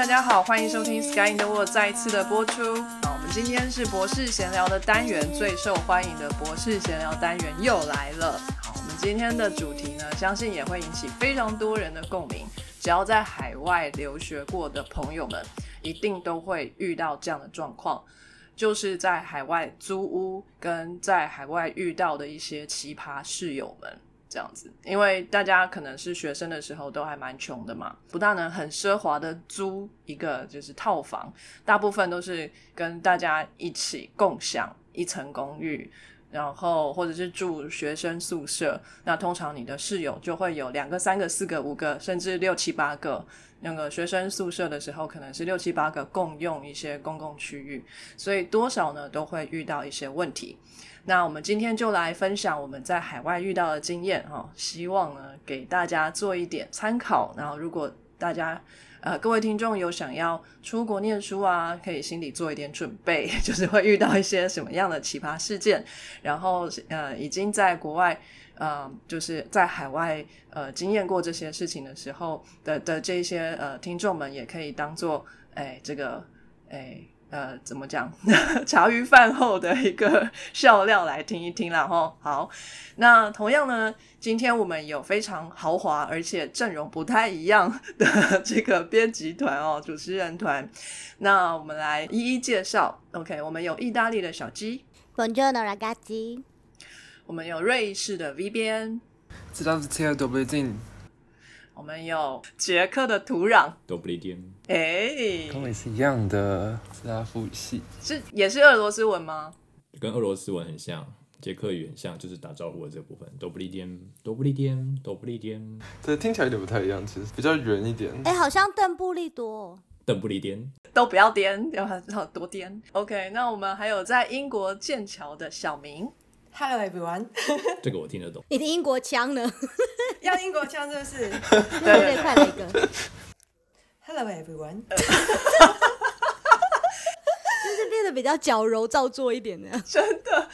大家好，欢迎收听《Sky in the World》再一次的播出。好，我们今天是博士闲聊的单元，最受欢迎的博士闲聊单元又来了。好，我们今天的主题呢，相信也会引起非常多人的共鸣。只要在海外留学过的朋友们，一定都会遇到这样的状况，就是在海外租屋跟在海外遇到的一些奇葩室友们。这样子，因为大家可能是学生的时候都还蛮穷的嘛，不大能很奢华的租一个就是套房，大部分都是跟大家一起共享一层公寓，然后或者是住学生宿舍。那通常你的室友就会有两个、三个、四个、五个，甚至六七八个。那个学生宿舍的时候，可能是六七八个共用一些公共区域，所以多少呢都会遇到一些问题。那我们今天就来分享我们在海外遇到的经验哈，希望呢给大家做一点参考。然后如果大家呃各位听众有想要出国念书啊，可以心里做一点准备，就是会遇到一些什么样的奇葩事件。然后呃已经在国外呃就是在海外呃经验过这些事情的时候的的这些呃听众们，也可以当做哎这个哎。呃，怎么讲？茶余饭后的一个笑料来听一听啦哈。好，那同样呢，今天我们有非常豪华，而且阵容不太一样的这个编辑团哦，主持人团。那我们来一一介绍。OK，我们有意大利的小鸡，Bonjour, la gatti。我们有瑞士的 V 编，Slovenski dubljian。我们有捷克的土壤，Dubljian。哎，跟我也是一样的，斯拉夫语系，是也是俄罗斯文吗？跟俄罗斯文很像，捷克语很像，就是打招呼的这部分，都不利颠，都不利颠，都不利颠。对，听起来有点不太一样，其实比较圆一点。哎，好像邓布利多，邓布利颠，都不要颠，要要多颠。OK，那我们还有在英国剑桥的小明。Hello everyone，这个我听得懂。你的英国腔呢？要英国腔是不是？对 对，快来一个。Hello everyone。比较矫揉造作一点的，真的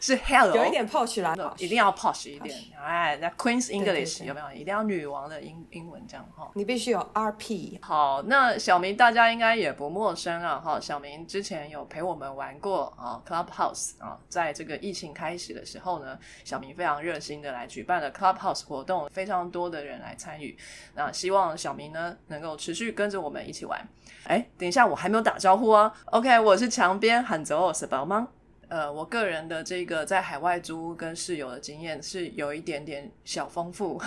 是 hello，有一点 posh 啦，一定要 posh 一点。哎，那 Queen's English 有没有？一定要女王的英英文这样哈。你必须有 RP。好，那小明大家应该也不陌生啊哈。小明之前有陪我们玩过啊 Clubhouse 啊，在这个疫情开始的时候呢，小明非常热心的来举办了 Clubhouse 活动，非常多的人来参与。那希望小明呢能够持续跟着我们一起玩。哎，等一下，我还没有打招呼啊。OK，我是旁边喊着我是宝妈？呃，我个人的这个在海外租跟室友的经验是有一点点小丰富。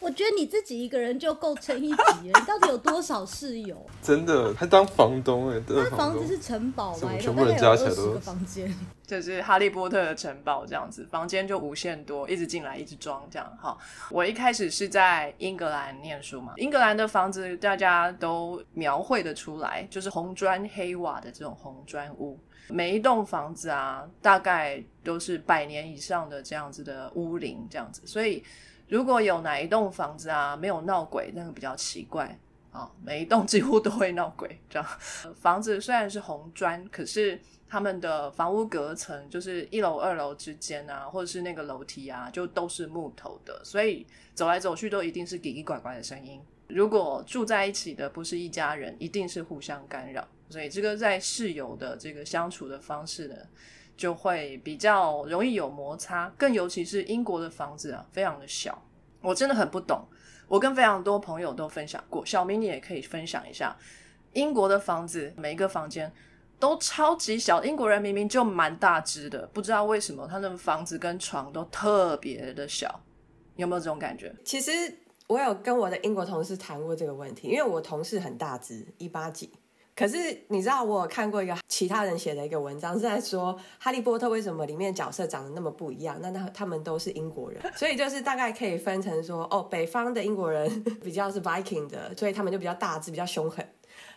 我觉得你自己一个人就够撑一集了。你到底有多少室友？真的，他当房东哎，他房子是城堡吗？全部人加起来都个房间，就是哈利波特的城堡这样子，房间就无限多，一直进来，一直装这样哈。我一开始是在英格兰念书嘛，英格兰的房子大家都描绘的出来，就是红砖黑瓦的这种红砖屋，每一栋房子啊，大概都是百年以上的这样子的屋龄这样子，所以。如果有哪一栋房子啊没有闹鬼，那个比较奇怪啊。每一栋几乎都会闹鬼，这样。房子虽然是红砖，可是他们的房屋隔层，就是一楼二楼之间啊，或者是那个楼梯啊，就都是木头的，所以走来走去都一定是叽叽拐拐的声音。如果住在一起的不是一家人，一定是互相干扰，所以这个在室友的这个相处的方式呢。就会比较容易有摩擦，更尤其是英国的房子啊，非常的小，我真的很不懂。我跟非常多朋友都分享过，小明你也可以分享一下，英国的房子每一个房间都超级小，英国人明明就蛮大只的，不知道为什么他的房子跟床都特别的小，有没有这种感觉？其实我有跟我的英国同事谈过这个问题，因为我同事很大只，一八几。可是你知道，我有看过一个其他人写的一个文章，是在说《哈利波特》为什么里面角色长得那么不一样？那他他们都是英国人，所以就是大概可以分成说，哦，北方的英国人 比较是 Viking 的，所以他们就比较大只，比较凶狠。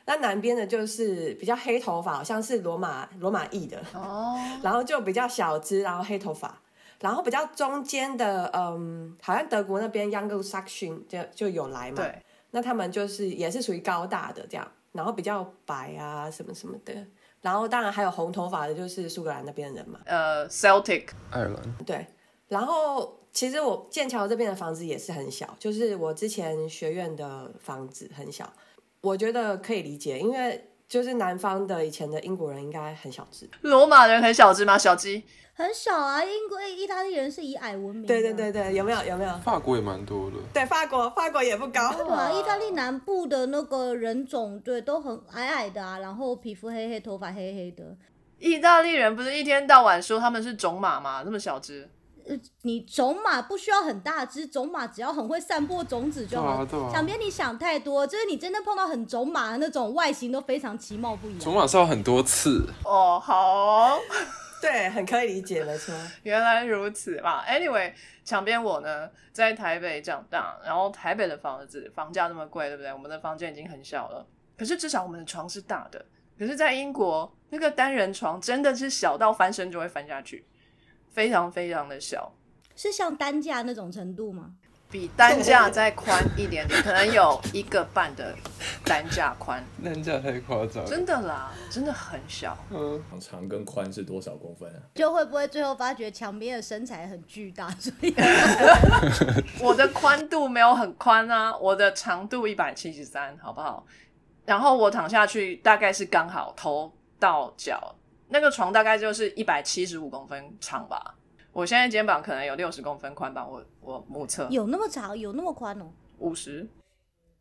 那南边的就是比较黑头发，好像是罗马罗马裔的哦，然后就比较小只，然后黑头发，然后比较中间的，嗯，好像德国那边 Young Saxon 就就有来嘛，对，那他们就是也是属于高大的这样。然后比较白啊，什么什么的，然后当然还有红头发的，就是苏格兰那边的人嘛。呃，Celtic，爱尔兰。对，然后其实我剑桥这边的房子也是很小，就是我之前学院的房子很小，我觉得可以理解，因为就是南方的以前的英国人应该很小只。罗马人很小只吗？小鸡？很小啊，英国、意大利人是以矮闻名。对对对。对，有没有有没有？法国也蛮多的，对，法国法国也不高。对啊，意大利南部的那个人种，对，都很矮矮的啊，然后皮肤黑黑，头发黑黑的。意大利人不是一天到晚说他们是种马吗？这么小只？呃，你种马不需要很大只，种马只要很会散播种子就好。对啊对啊小编你想太多，就是你真的碰到很种马的那种，外形都非常其貌不扬。种马是要很多次，哦，好哦对，很可以理解，没错。原来如此嘛。Anyway，墙边我呢在台北长大，然后台北的房子房价那么贵，对不对？我们的房间已经很小了，可是至少我们的床是大的。可是，在英国那个单人床真的是小到翻身就会翻下去，非常非常的小，是像担架那种程度吗？比担架再宽一点点，可能有一个半的担架宽。担架太夸张了。真的啦，真的很小。嗯，长跟宽是多少公分啊？就会不会最后发觉墙边的身材很巨大，所以 我的宽度没有很宽啊，我的长度一百七十三，好不好？然后我躺下去大概是刚好头到脚，那个床大概就是一百七十五公分长吧。我现在肩膀可能有六十公分宽吧，我我目测有那么长，有那么宽哦，五十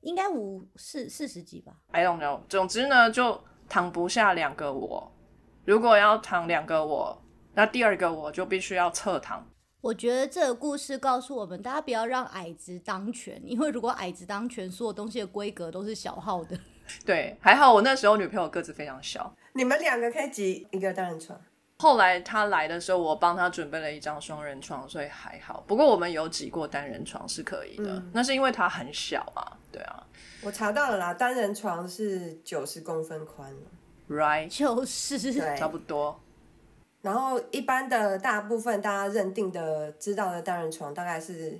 应该五四四十几吧。，I don't know。总之呢，就躺不下两个我。如果要躺两个我，那第二个我就必须要侧躺。我觉得这个故事告诉我们，大家不要让矮子当权，因为如果矮子当权，所有东西的规格都是小号的。对，还好我那时候女朋友个子非常小。你们两个可以挤一个单人床，后来他来的时候，我帮他准备了一张双人床，所以还好。不过我们有挤过单人床是可以的，那是因为它很小嘛。对啊我查到了啦，单人床是九十公分宽，right，就是，差不多。然后一般的大部分大家认定的知道的单人床大概是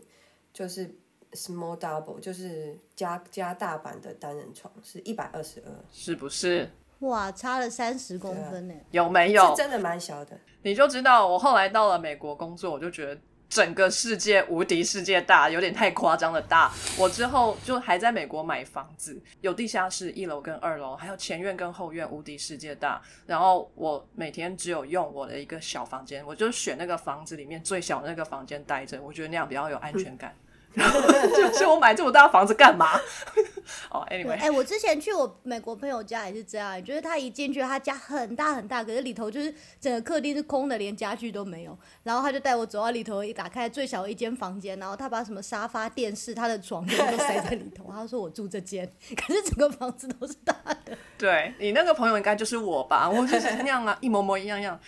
就是 small double，就是加加大版的单人床是一百二十二，是不是？哇，差了三十公分呢。有没有是？真的蛮小的。你就知道，我后来到了美国工作，我就觉得整个世界无敌世界大，有点太夸张的大。我之后就还在美国买房子，有地下室一楼跟二楼，还有前院跟后院，无敌世界大。然后我每天只有用我的一个小房间，我就选那个房子里面最小的那个房间待着，我觉得那样比较有安全感。就是我买这么大的房子干嘛？哦对，，anyway，哎、我之前去我美国朋友家也是这样，就是他一进去，他家很大很大，可是里头就是整个客厅是空的，连家具都没有。然后他就带我走到里头，一打开最小的一间房间，然后他把什么沙发、电视、他的床全部都塞在里头。他说我住这间，可是整个房子都是大的。对你那个朋友应该就是我吧？我就是那样啊，一模模一样样。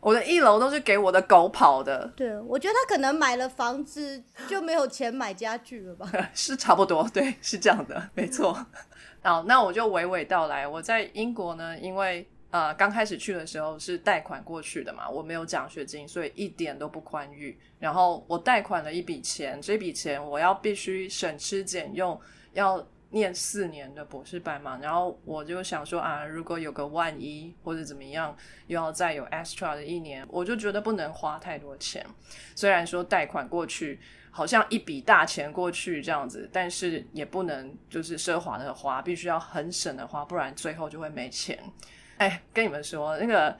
我的一楼都是给我的狗跑的，对，我觉得他可能买了房子就没有钱买家具了吧？是差不多，对，是这样的，没错。好，那我就娓娓道来。我在英国呢，因为呃刚开始去的时候是贷款过去的嘛，我没有奖学金，所以一点都不宽裕。然后我贷款了一笔钱，这笔钱我要必须省吃俭用，要念四年的博士班嘛。然后我就想说啊，如果有个万一或者怎么样，又要再有 extra 的一年，我就觉得不能花太多钱。虽然说贷款过去好像一笔大钱过去这样子，但是也不能就是奢华的花，必须要很省的花，不然最后就会没钱。哎，跟你们说，那个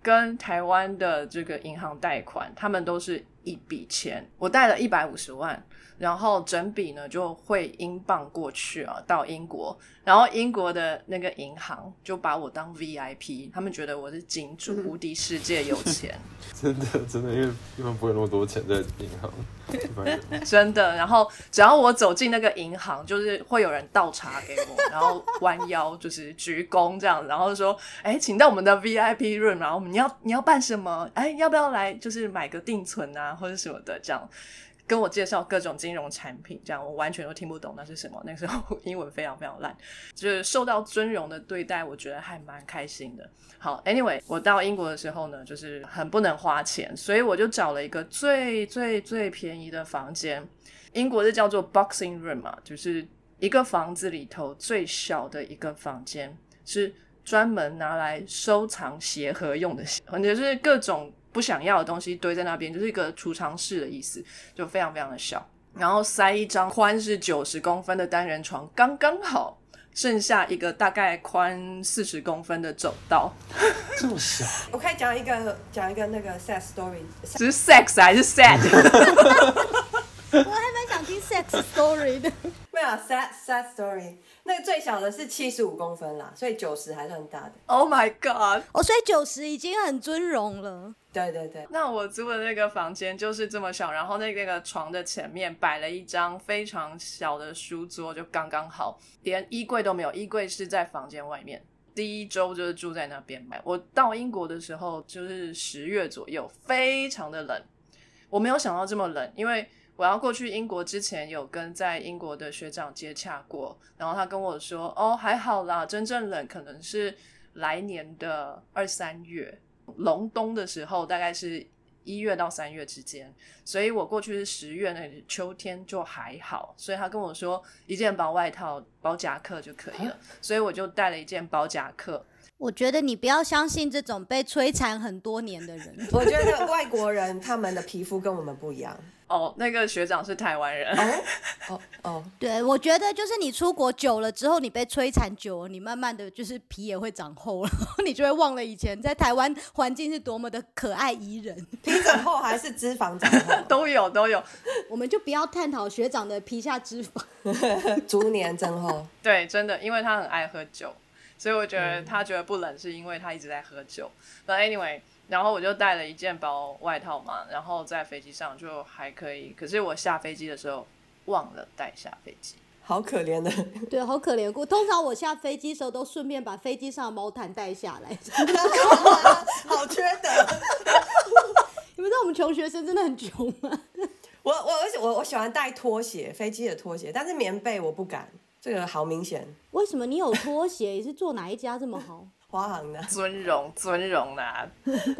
跟台湾的这个银行贷款，他们都是一笔钱，我贷了一百五十万。然后整笔呢就汇英镑过去啊，到英国，然后英国的那个银行就把我当 VIP，他们觉得我是金主，无敌世界有钱。真的真的，因为一般不会有那么多钱在银行，真的。然后只要我走进那个银行，就是会有人倒茶给我，然后弯腰就是鞠躬这样，然后说：“哎，请到我们的 VIP room，然后你要你要办什么？哎，要不要来就是买个定存啊，或者什么的这样。”跟我介绍各种金融产品，这样我完全都听不懂那是什么。那个时候英文非常非常烂，就是受到尊荣的对待，我觉得还蛮开心的。好，anyway，我到英国的时候呢，就是很不能花钱，所以我就找了一个最最最便宜的房间。英国是叫做 boxing room 嘛，就是一个房子里头最小的一个房间，是专门拿来收藏鞋盒用的鞋，就是各种不想要的东西堆在那边，就是一个储藏室的意思，就非常非常的小。然后塞一张宽是九十公分的单人床，刚刚好。剩下一个大概宽四十公分的走道，这么小，我可以讲一个讲一个那个 sad story，只是 sex 还是 sad？我还蛮想听 sex story 的。没有 sad sad story，那个最小的是七十五公分啦，所以九十还算大的。Oh my god！哦，所以九十已经很尊荣了。对对对，那我租的那个房间就是这么小，然后那个个床的前面摆了一张非常小的书桌，就刚刚好，连衣柜都没有，衣柜是在房间外面。第一周就是住在那边。我到英国的时候就是十月左右，非常的冷。我没有想到这么冷，因为我要过去英国之前有跟在英国的学长接洽过，然后他跟我说：“哦，还好啦，真正冷可能是来年的二三月。”隆冬的时候大概是一月到三月之间，所以我过去是十月，那里秋天就还好，所以他跟我说一件薄外套、薄夹克就可以了，所以我就带了一件薄夹克。我觉得你不要相信这种被摧残很多年的人。我觉得外国人他们的皮肤跟我们不一样。哦，那个学长是台湾人，哦哦，对，我觉得就是你出国久了之后，你被摧残久了，你慢慢的就是皮也会长厚了，你就会忘了以前在台湾环境是多么的可爱宜人。皮长厚还是脂肪长厚？都有都有。我们就不要探讨学长的皮下脂肪。逐年增厚。对，真的，因为他很爱喝酒，所以我觉得他觉得不冷是因为他一直在喝酒。But anyway，然后我就带了一件薄外套嘛，然后在飞机上就还可以。可是我下飞机的时候忘了带下飞机。好可怜的，对，好可怜。我通常我下飞机的时候都顺便把飞机上的毛毯带下来。好缺德。你们知道我们穷学生真的很穷吗？我我而且我我喜欢带拖鞋，飞机的拖鞋，但是棉被我不敢，这个好明显。为什么你有拖鞋？你是做哪一家这么好？华航的，尊荣尊荣啦、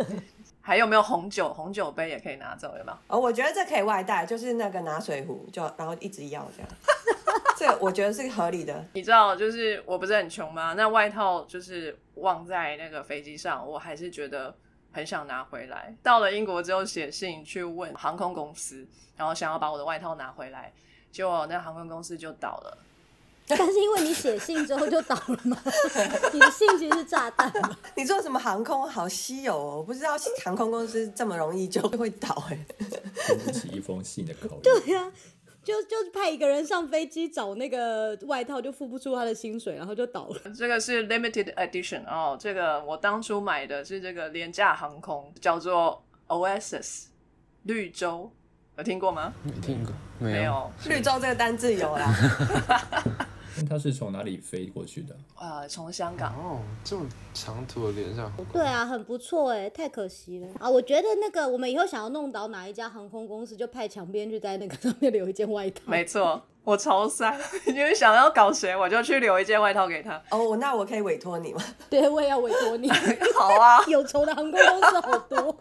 还有没有红酒？红酒杯也可以拿走，有没有？哦，我觉得这可以外带，就是那个拿水壶，就然后一直要这样。这个我觉得是合理的。你知道，就是我不是很穷吗？那外套就是忘在那个飞机上，我还是觉得很想拿回来。到了英国之后，写信去问航空公司，然后想要把我的外套拿回来，结果那航空公司就倒了。但是因为你写信之后就倒了吗？你的信其实是炸弹吗？你做什么航空好稀有哦，我不知道航空公司这么容易就会倒哎、经不起一封信的考验。对呀、就就是派一个人上飞机找那个外套，就付不出他的薪水，然后就倒了。这个是 limited edition 哦，这个我当初买的是这个廉价航空，叫做 Oasis 绿洲，有听过吗？没听过，没没有，绿洲这个单字有啦，那他是从哪里飞过去的？呃，从香港。哦，这么长途的连上，对啊，很不错哎，太可惜了啊！我觉得那个我们以后想要弄倒哪一家航空公司，就派墙边去在那个 上面留一件外套。没错，我超塞，因为想要搞谁，我就去留一件外套给他。哦，那我可以委托你吗？对，我也要委托你。好啊，有仇的航空公司好多，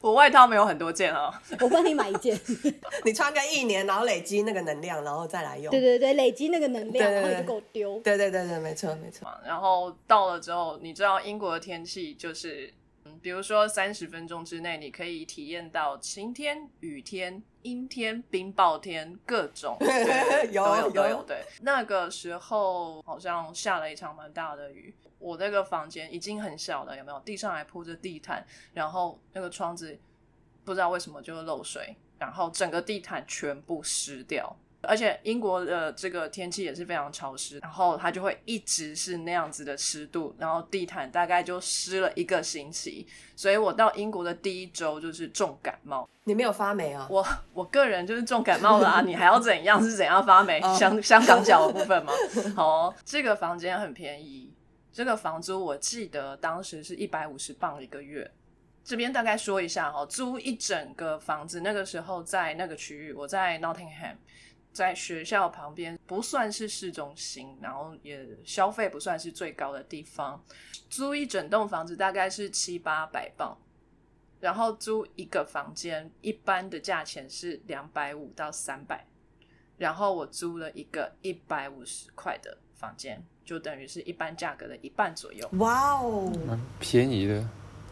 我外套没有很多件哦。我帮你买一件。你穿个一年，然后累积那个能量，然后再来用。对对对，累积那个能量，对对对然后你就给我丢。对对对对，没错没错。然后到了之后，你知道英国的天气就是，嗯，比如说三十分钟之内，你可以体验到晴天、雨天、阴天、冰雹天，各种 有都有都有有。对，那个时候好像下了一场蛮大的雨。我那个房间已经很小了，有没有？地上还铺着地毯，然后那个窗子不知道为什么就漏水，然后整个地毯全部湿掉。而且英国的这个天气也是非常潮湿，然后它就会一直是那样子的湿度，然后地毯大概就湿了一个星期，所以我到英国的第一周就是重感冒。你没有发霉啊？我我个人就是重感冒了啊，你还要怎样？是怎样发霉？哦 香香港脚的部分吗？好哦、这个房间很便宜，这个房租我记得当时是一百五十磅一个月。这边大概说一下哈、哦，租一整个房子，那个时候在那个区域，我在 Nottingham，在学校旁边，不算是市中心，然后也消费不算是最高的地方。租一整栋房子大概是七八百磅，然后租一个房间，一般的价钱是两百五到三百，然后我租了一个一百五十块的房间，就等于是一般价格的一半左右。哇哦，蛮便宜的。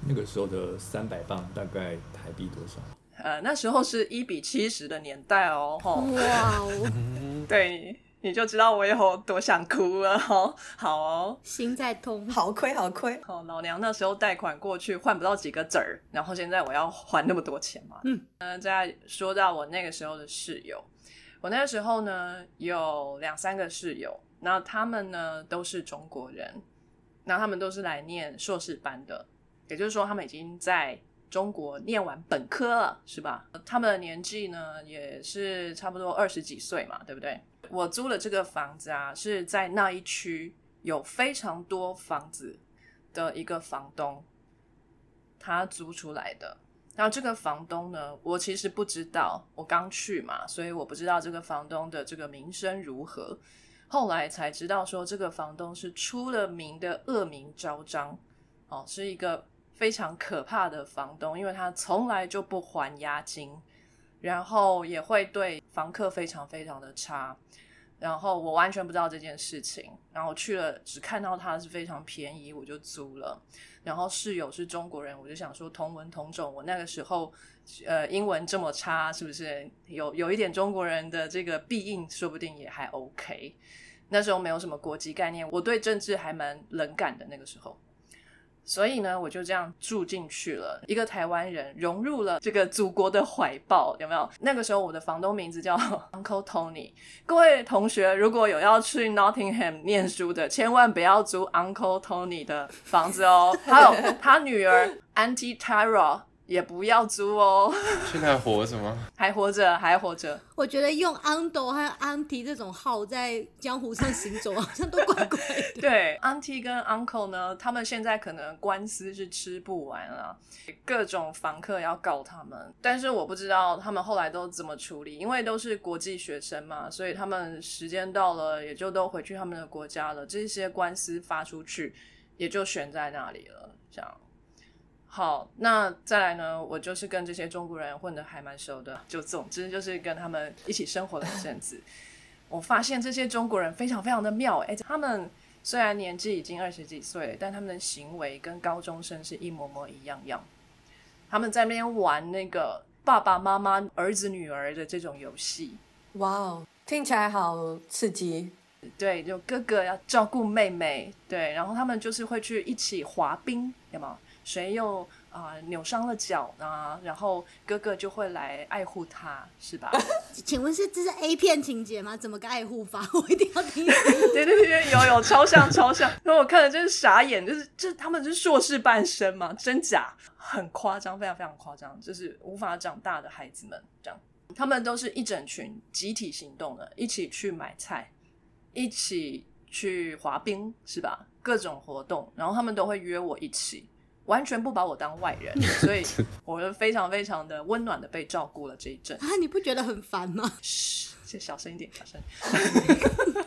那个时候的三百磅大概台币多少？呃，那时候是一比七十的年代哦，吼，哇哦，嗯，对，你就知道我有多想哭了哦。好哦，心在痛。好亏好亏。好，老娘那时候贷款过去换不到几个子儿，然后现在我要还那么多钱嘛。嗯，呃，再说到我那个时候的室友，我那个时候呢有两三个室友，那他们呢都是中国人，那他们都是来念硕士班的，也就是说他们已经在中国念完本科了，是吧？他们的年纪呢也是差不多二十几岁嘛，对不对？我租了这个房子啊，是在那一区有非常多房子的一个房东，他租出来的。然后这个房东呢，我其实不知道，我刚去嘛，所以我不知道这个房东的这个名声如何。后来才知道说，这个房东是出了名的恶名昭彰，哦，是一个非常可怕的房东，因为他从来就不还押金，然后也会对房客非常非常的差。然后我完全不知道这件事情，然后去了只看到它是非常便宜，我就租了。然后室友是中国人，我就想说同文同种，我那个时候呃英文这么差，是不是有有一点中国人的这个必应，说不定也还 OK。那时候没有什么国籍概念，我对政治还蛮冷感的那个时候。所以呢，我就这样住进去了，一个台湾人融入了这个祖国的怀抱，有没有？那个时候我的房东名字叫 Uncle Tony。各位同学，如果有要去 Nottingham 念书的，千万不要租 Uncle Tony 的房子哦。还有他女儿 Auntie Tara 也不要租哦。现在还活着吗？还活着，还活着。我觉得用 uncle 和安提这种号在江湖上行走，好像都怪怪的。对，Auntie 跟 Uncle 呢，他们现在可能官司是吃不完啊，各种房客要告他们，但是我不知道他们后来都怎么处理，因为都是国际学生嘛，所以他们时间到了也就都回去他们的国家了，这些官司发出去也就悬在那里了，这样。好，那再来呢？我就是跟这些中国人混的还蛮熟的，就总之就是跟他们一起生活了一阵子。我发现这些中国人非常非常的妙，哎，他们虽然年纪已经二十几岁，但他们的行为跟高中生是一模模一样样。他们在那边玩那个爸爸妈妈、儿子女儿的这种游戏，哇哦，听起来好刺激。对，就哥哥要照顾妹妹，对，然后他们就是会去一起滑冰，有吗？谁又啊、扭伤了脚呢，然后哥哥就会来爱护他，是吧？请问是这是 A 片情节吗？怎么个爱护法？我一定要听。对对对，有有超像超像，然后我看了真是傻眼，就是这他们是硕士半生吗？真假？很夸张，非常非常夸张，就是无法长大的孩子们这样，他们都是一整群集体行动的，一起去买菜，一起去滑冰，是吧？各种活动，然后他们都会约我一起。完全不把我当外人，所以我就非常非常的温暖的被照顾了这一阵。啊，你不觉得很烦吗？嘘，先小声一点，小声。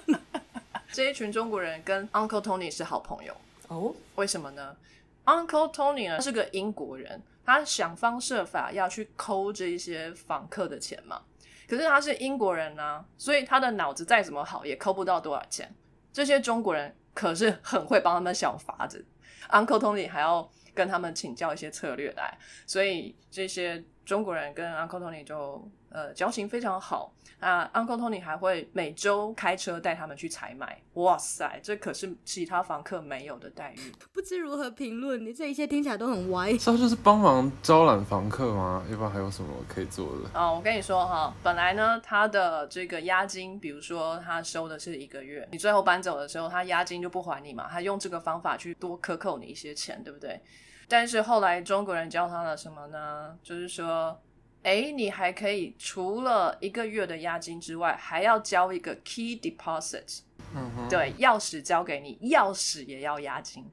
这一群中国人跟 Uncle Tony 是好朋友，哦，为什么呢？Uncle Tony 呢是个英国人，他想方设法要去抠这一些访客的钱嘛。可是他是英国人呢、所以他的脑子再怎么好也抠不到多少钱。这些中国人可是很会帮他们想法子，Uncle Tony 还要跟他们请教一些策略来，所以这些中国人跟 Uncle Tony 就呃交情非常好。啊，Uncle Tony 还会每周开车带他们去采买，哇塞，这可是其他房客没有的待遇。不知如何评论，你这一切听起来都很歪。他就是帮忙招揽房客吗？要不然还有什么可以做的？哦，我跟你说哈，本来呢，他的这个押金，比如说他收的是一个月，你最后搬走的时候，他押金就不还你嘛，他用这个方法去多克扣你一些钱，对不对？但是后来中国人教他了什么呢？就是说，哎，你还可以除了一个月的押金之外，还要交一个 key deposit，嗯哼，对，钥匙交给你，钥匙也要押金，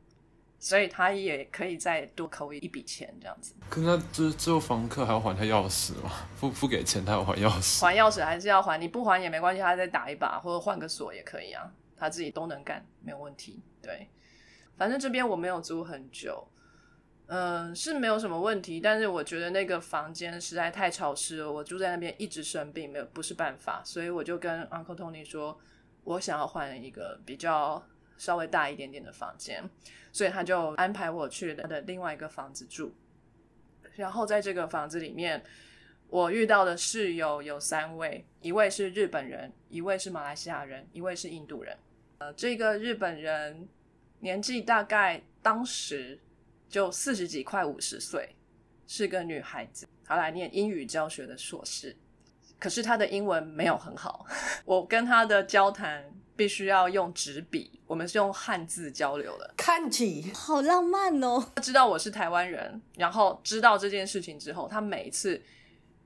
所以他也可以再多扣一笔钱这样子。可是那之之后房客还要还他钥匙吗？不不给钱，他要还钥匙。还钥匙还是要还，你不还也没关系，他再打一把或者换个锁也可以啊，他自己都能干，没有问题。对，反正这边我没有租很久，嗯、是没有什么问题，但是我觉得那个房间实在太潮湿了，我住在那边一直生病，没有不是办法，所以我就跟 Uncle Tony 说，我想要换一个比较稍微大一点点的房间，所以他就安排我去他的另外一个房子住，然后在这个房子里面。我遇到的室友有三位，一位是日本人，一位是马来西亚人，一位是印度人。呃，这个日本人年纪大概当时就四十几，快五十岁，是个女孩子，她来念英语教学的硕士。可是她的英文没有很好，我跟她的交谈必须要用纸笔，我们是用汉字交流的。看起好浪漫哦！她知道我是台湾人，然后知道这件事情之后，她每一次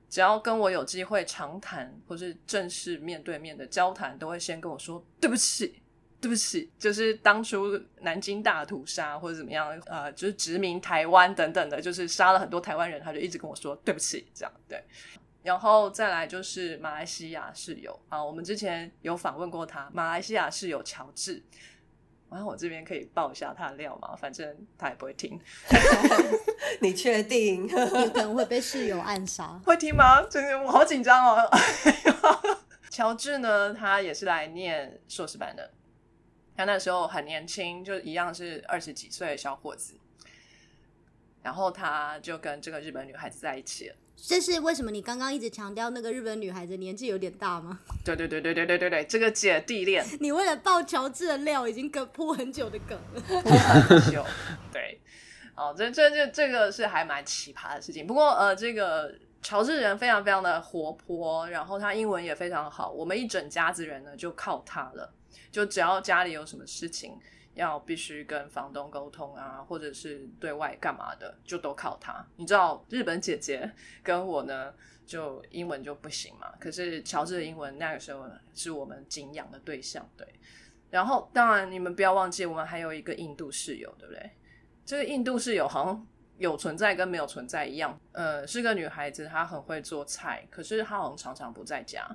只要跟我有机会长谈或是正式面对面的交谈，都会先跟我说对不起。对不起，就是当初南京大屠杀或者怎么样，呃，就是殖民台湾等等的，就是杀了很多台湾人，他就一直跟我说对不起，这样对。然后再来就是马来西亚室友啊，我们之前有访问过他，马来西亚室友乔治。然后我这边可以爆一下他的料嘛，反正他也不会听。你确定？有可能会被室友暗杀。会听吗？真的，我好紧张哦。乔治呢，他也是来念硕士班的。他那时候很年轻，就一样是二十几岁的小伙子。然后他就跟这个日本女孩子在一起了。这是为什么？你刚刚一直强调那个日本女孩子年纪有点大吗？对对对对对对对对，这个姐弟恋。你为了爆乔治的料，已经梗铺很久的梗了。铺很久。对，哦，这这这这个是还蛮奇葩的事情。不过呃，这个乔治人非常非常的活泼，然后他英文也非常好。我们一整家子人呢，就靠他了。就只要家里有什么事情要必须跟房东沟通啊，或者是对外干嘛的，就都靠他。你知道日本姐姐跟我呢，就英文就不行嘛。可是乔治的英文那个时候是我们敬仰的对象，对。然后当然你们不要忘记，我们还有一个印度室友，对不对？这个印度室友好像有存在跟没有存在一样。呃，是个女孩子，她很会做菜，可是她好像常常不在家。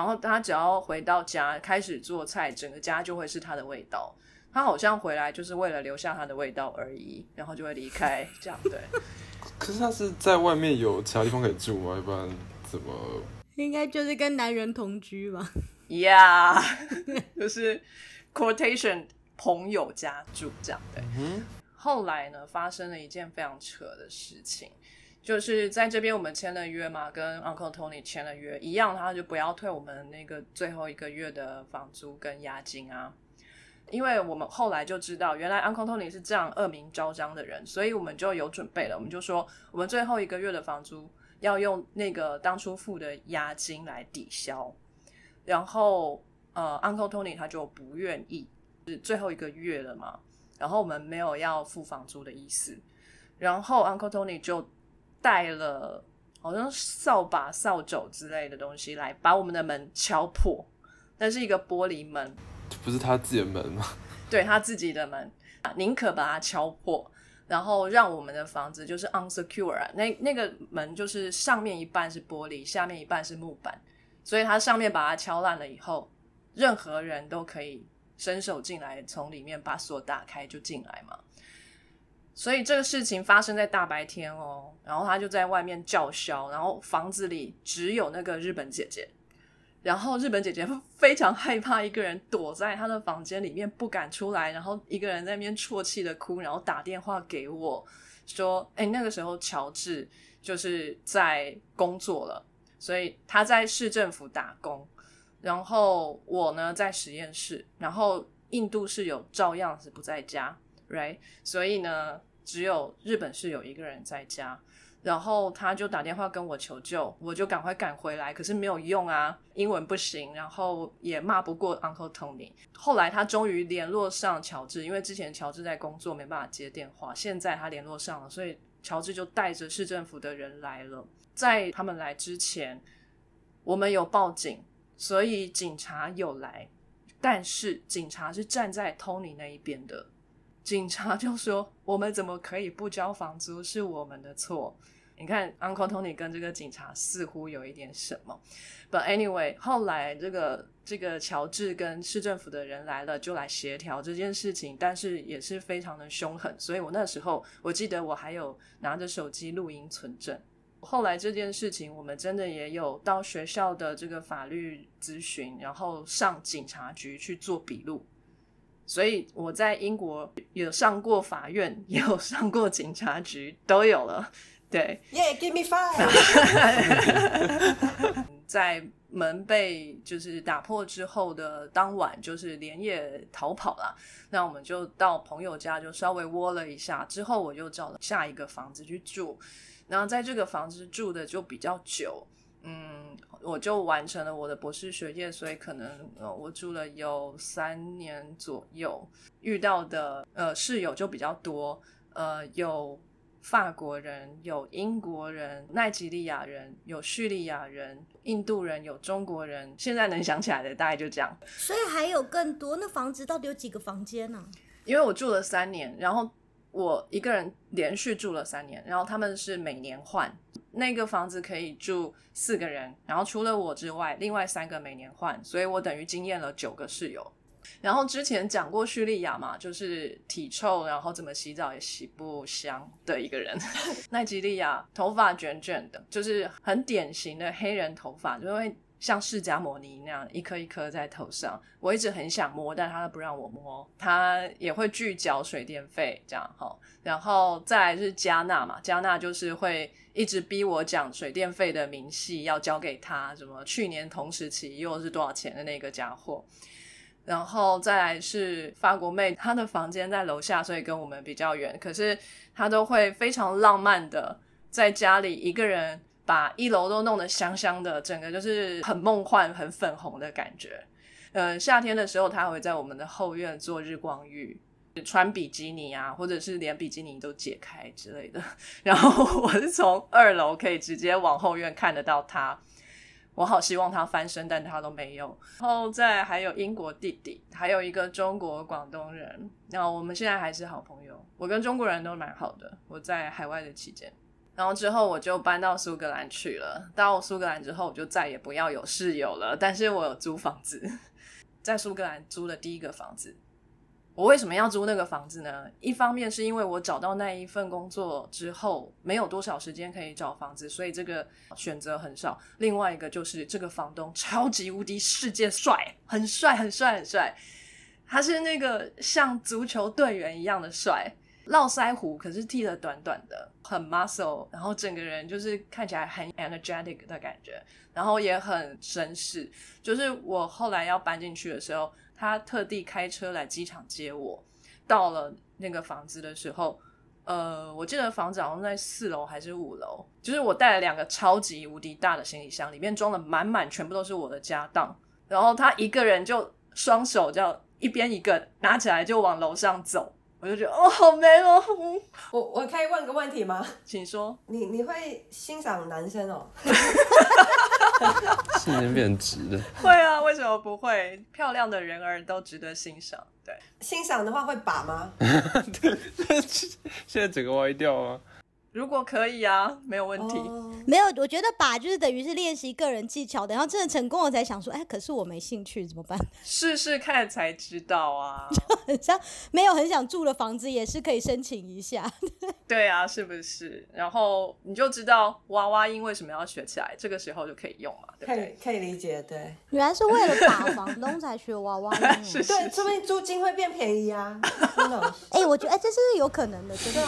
然后他只要回到家开始做菜，整个家就会是他的味道。他好像回来就是为了留下他的味道而已，然后就会离开，这样对。可是他是在外面有其他地方可以住吗？一般怎么？应该就是跟男人同居吧。Yeah，就是 quotation 朋友家住这样对。嗯后来呢，发生了一件非常扯的事情。就是在这边，我们签了约嘛，跟 Uncle Tony 签了约一样，他就不要退我们那个最后一个月的房租跟押金啊。因为我们后来就知道，原来 Uncle Tony 是这样恶名昭彰的人，所以我们就有准备了。我们就说，我们最后一个月的房租要用那个当初付的押金来抵消。然后，呃，Uncle Tony 他就不愿意，是最后一个月了嘛。然后我们没有要付房租的意思。然后 Uncle Tony 就。带了好像扫把、扫帚之类的东西来把我们的门敲破，那是一个玻璃门，不是他自己的门吗？对他自己的门，宁可把它敲破，然后让我们的房子就是 unsecure。那那个门就是上面一半是玻璃，下面一半是木板，所以他上面把它敲烂了以后，任何人都可以伸手进来，从里面把锁打开就进来嘛。所以这个事情发生在大白天哦，然后他就在外面叫嚣，然后房子里只有那个日本姐姐，然后日本姐姐非常害怕，一个人躲在她的房间里面不敢出来，然后一个人在那边啜泣的哭，然后打电话给我说：“哎，那个时候乔治就是在工作了，所以他在市政府打工，然后我呢在实验室，然后印度室友照样是不在家。，right？所以呢。”只有日本是有一个人在家，然后他就打电话跟我求救，我就赶快赶回来，可是没有用啊，英文不行，然后也骂不过 Uncle Tony。后来他终于联络上乔治，因为之前乔治在工作没办法接电话，现在他联络上了，所以乔治就带着市政府的人来了。在他们来之前，我们有报警，所以警察有来，但是警察是站在 Tony 那一边的。警察就说：“我们怎么可以不交房租？是我们的错。”你看，Uncle Tony 跟这个警察似乎有一点什么。But anyway，后来这个这个乔治跟市政府的人来了，就来协调这件事情，但是也是非常的凶狠。所以我那时候我记得我还有拿着手机录音存证。后来这件事情，我们真的也有到学校的这个法律咨询，然后上警察局去做笔录。所以我在英国有上过法院，也有上过警察局，都有了。对，耶、g i v e me five！在门被就是打破之后的当晚，就是连夜逃跑了。那我们就到朋友家，就稍微窝了一下。之后我就找了下一个房子去住，然后在这个房子住的就比较久。嗯，我就完成了我的博士学业，所以可能呃，我住了有三年左右，遇到的呃室友就比较多，呃有。法国人有英国人、奈及利亚人有叙利亚人、印度人有中国人，现在能想起来的大概就这样。所以还有更多。那房子到底有几个房间呢、因为我住了三年，然后我一个人连续住了三年，然后他们是每年换。那个房子可以住四个人，然后除了我之外，另外三个每年换，所以我等于经验了九个室友。然后之前讲过叙利亚嘛，就是体臭，然后怎么洗澡也洗不香的一个人。奈吉利亚头发卷卷的，就是很典型的黑人头发，就会像释迦摩尼那样一颗一颗在头上。我一直很想摸，但他都不让我摸。他也会拒缴水电费，这样哈。然后再来是加纳嘛，加纳就是会一直逼我讲水电费的明细要交给他，什么去年同时期又是多少钱的那个家伙。然后再来是法国妹，她的房间在楼下，所以跟我们比较远。可是她都会非常浪漫的在家里一个人把一楼都弄得香香的，整个就是很梦幻、很粉红的感觉。呃，夏天的时候，他会在我们的后院做日光浴，穿比基尼啊，或者是连比基尼都解开之类的。然后我是从二楼可以直接往后院看得到他。我好希望他翻身，但他都没有。然后再还有英国弟弟，还有一个中国广东人。然后我们现在还是好朋友，我跟中国人都蛮好的。我在海外的期间，然后之后我就搬到苏格兰去了。到苏格兰之后，我就再也不要有室友了。但是我有租房子，在苏格兰租了第一个房子。我为什么要租那个房子呢？一方面是因为我找到那一份工作之后，没有多少时间可以找房子，所以这个选择很少。另外一个就是这个房东超级无敌世界帅，很帅，很帅，很帅。他是那个像足球队员一样的帅，络腮胡可是剃的短短的，很 muscle，然后整个人就是看起来很 energetic 的感觉，然后也很绅士。就是我后来要搬进去的时候。他特地开车来机场接我，到了那个房子的时候，呃，我记得房子好像在四楼还是五楼，就是我带了两个超级无敌大的行李箱，里面装了满满，全部都是我的家当。然后他一个人就双手这样一边一个拿起来就往楼上走，我就觉得哦，好美哦。我我可以问个问题吗？请说。你你会欣赏男生哦？瞬间变直了，会啊，为什么不会？漂亮的人儿都值得欣赏。对，欣赏的话会把吗？现在整个歪掉啊！如果可以啊，没有问题。哦没有，我觉得把就是等于是练习个人技巧的，然后真的成功了才想说，哎，可是我没兴趣怎么办？试试看才知道啊。就很像没有很想住的房子也是可以申请一下。对啊，是不是？然后你就知道娃娃音为什么要学起来，这个时候就可以用嘛，对不可对？以可以理解，对原来是为了把房东才学娃娃 音哦。是对，说不定租金会变便宜啊，真的。哎、我觉得哎、这是有可能的，真的。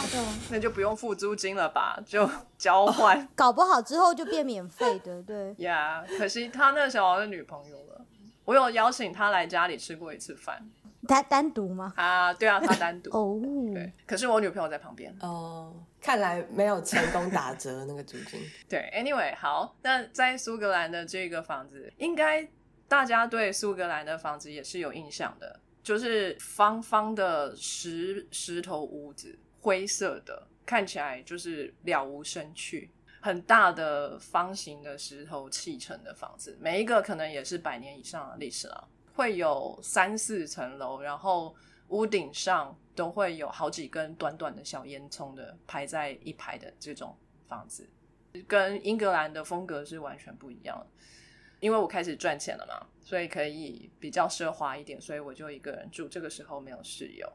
那就不用付租金了吧，就 交换搞不好之后就变免费的，对。呀。可惜他那时候是女朋友了，我有邀请他来家里吃过一次饭他单独吗？啊，对啊，他单独。哦，对，可是我女朋友在旁边。哦，看来没有成功打折那个租金。对，anyway，好，那在苏格兰的这个房子，应该大家对苏格兰的房子也是有印象的，就是方方的石石头屋子，灰色的，看起来就是了无生趣。很大的方形的石头砌成的房子，每一个可能也是百年以上的历史了，会有三四层楼，然后屋顶上都会有好几根短短的小烟囱的排在一排的这种房子。跟英格兰的风格是完全不一样的。因为我开始赚钱了嘛，所以可以比较奢华一点，所以我就一个人住。这个时候没有室友。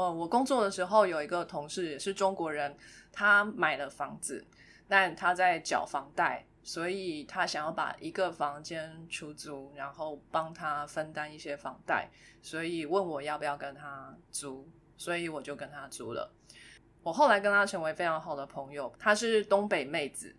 呃，我工作的时候有一个同事也是中国人，他买了房子，但他在缴房贷，所以他想要把一个房间出租，然后帮他分担一些房贷，所以问我要不要跟他租，所以我就跟他租了。我后来跟他成为非常好的朋友，她是东北妹子，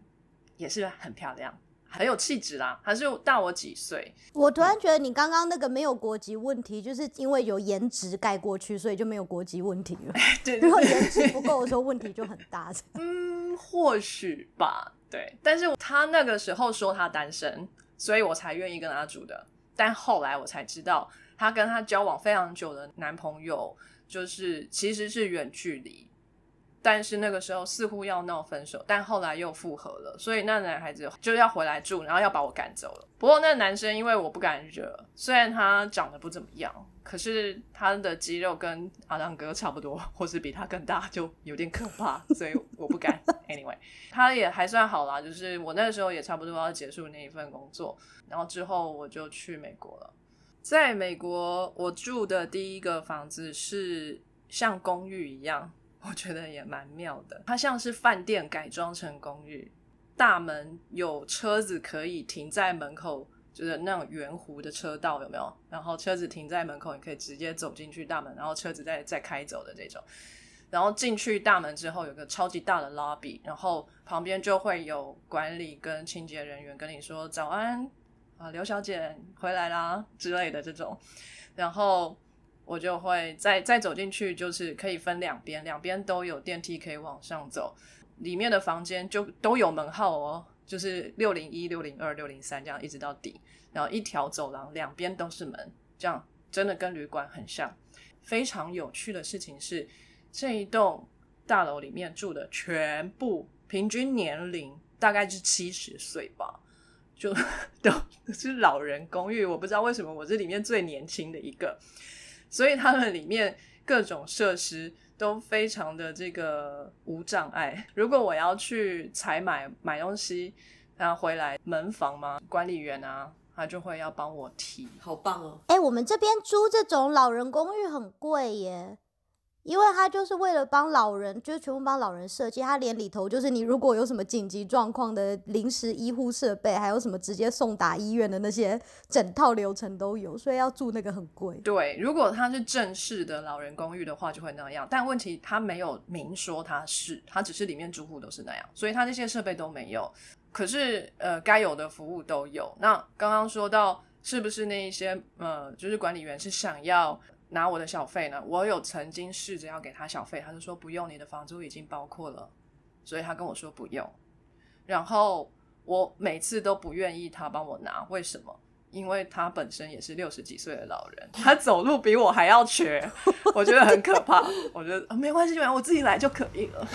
也是很漂亮，很有气质啦。还是大我几岁，我突然觉得你刚刚那个没有国籍问题，就是因为有颜值盖过去，所以就没有国籍问题了。对如果颜值不 够的时候，问题就很大。嗯，或许吧，对。但是他那个时候说他单身，所以我才愿意跟他住的。但后来我才知道，她跟她交往非常久的男朋友，就是其实是远距离。但是那个时候似乎要闹分手，但后来又复合了，所以那男孩子就要回来住，然后要把我赶走了。不过那男生因为我不敢惹，虽然他长得不怎么样，可是他的肌肉跟阿浪哥差不多，或是比他更大，就有点可怕，所以我不敢。Anyway，他也还算好啦，就是我那个时候也差不多要结束那一份工作，然后之后我就去美国了。在美国，我住的第一个房子是像公寓一样。我觉得也蛮妙的，它像是饭店改装成公寓，大门有车子可以停在门口，就是那种圆弧的车道，有没有？然后车子停在门口，你可以直接走进去大门，然后车子再再开走的这种。然后进去大门之后，有个超级大的 lobby，然后旁边就会有管理跟清洁人员跟你说早安啊，刘小姐回来啦之类的这种，然后。我就会再再走进去，就是可以分两边，两边都有电梯可以往上走。里面的房间就都有门号哦，就是六零一、六零二、六零三这样一直到底，然后一条走廊两边都是门，这样真的跟旅馆很像。非常有趣的事情是，这一栋大楼里面住的全部平均年龄大概是七十岁吧，就 都是老人公寓。我不知道为什么我是里面最年轻的一个。所以他们里面各种设施都非常的这个无障碍。如果我要去采买买东西，然后回来门房嘛，管理员啊，他就会要帮我提。好棒哦！哎，我们这边租这种老人公寓很贵耶。因为他就是为了帮老人，就是全部帮老人设计。他连里头就是你如果有什么紧急状况的临时医护设备，还有什么直接送达医院的那些整套流程都有，所以要住那个很贵。对，如果他是正式的老人公寓的话，就会那样。但问题他没有明说他是，他只是里面住户都是那样，所以他那些设备都没有。可是呃，该有的服务都有。那刚刚说到是不是那一些呃，就是管理员是想要。拿我的小费呢？我有曾经试着要给他小费，他就说不用，你的房租已经包括了，所以他跟我说不用。然后我每次都不愿意他帮我拿，为什么？因为他本身也是六十几岁的老人，他走路比我还要瘸，我觉得很可怕。我觉得没关系，我自己来就可以了。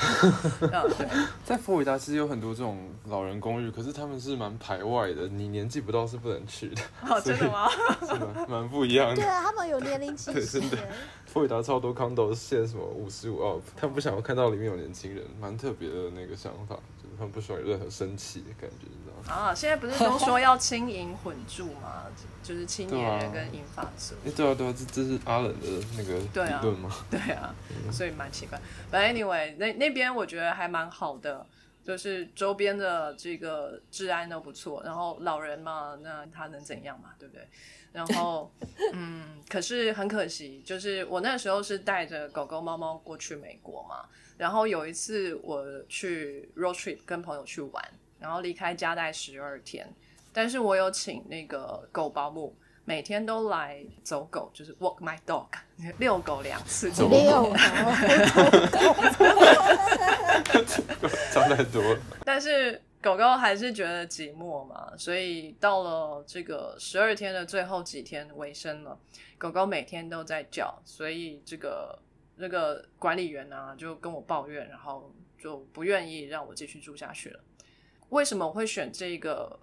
对，在佛罗里达其实有很多这种老人公寓，可是他们是蛮排外的，你年纪不到是不能去的。哦，真的吗？是吗？蛮不一样的。对啊，他们有年龄歧视。真的，佛罗里达超多 condo 限什么五十五 up，他们不想要看到里面有年轻人，蛮特别的那个想法，就是他不喜欢有任何生气的感觉。啊，现在不是都说要轻盈混住吗？就是青年人跟银发族。哎，对啊，对啊，这这是阿冷的那个理论吗？对啊，所以蛮奇怪。反正 anyway，那那边我觉得还蛮好的，就是周边的这个治安都不错。然后老人嘛，那他能怎样嘛？对不对？然后，嗯，可是很可惜，就是我那时候是带着狗狗、猫猫过去美国嘛。然后有一次我去 road trip 跟朋友去玩。然后离开家待十二天，但是我有请那个狗保姆，每天都来走狗，就是 walk my dog，遛狗两次。遛狗，差太多。但是狗狗还是觉得寂寞嘛，所以到了这个十二天的最后几天尾声了，狗狗每天都在叫，所以这个那个管理员呢就跟我抱怨，然后就不愿意让我继续住下去了。为什么我会选这个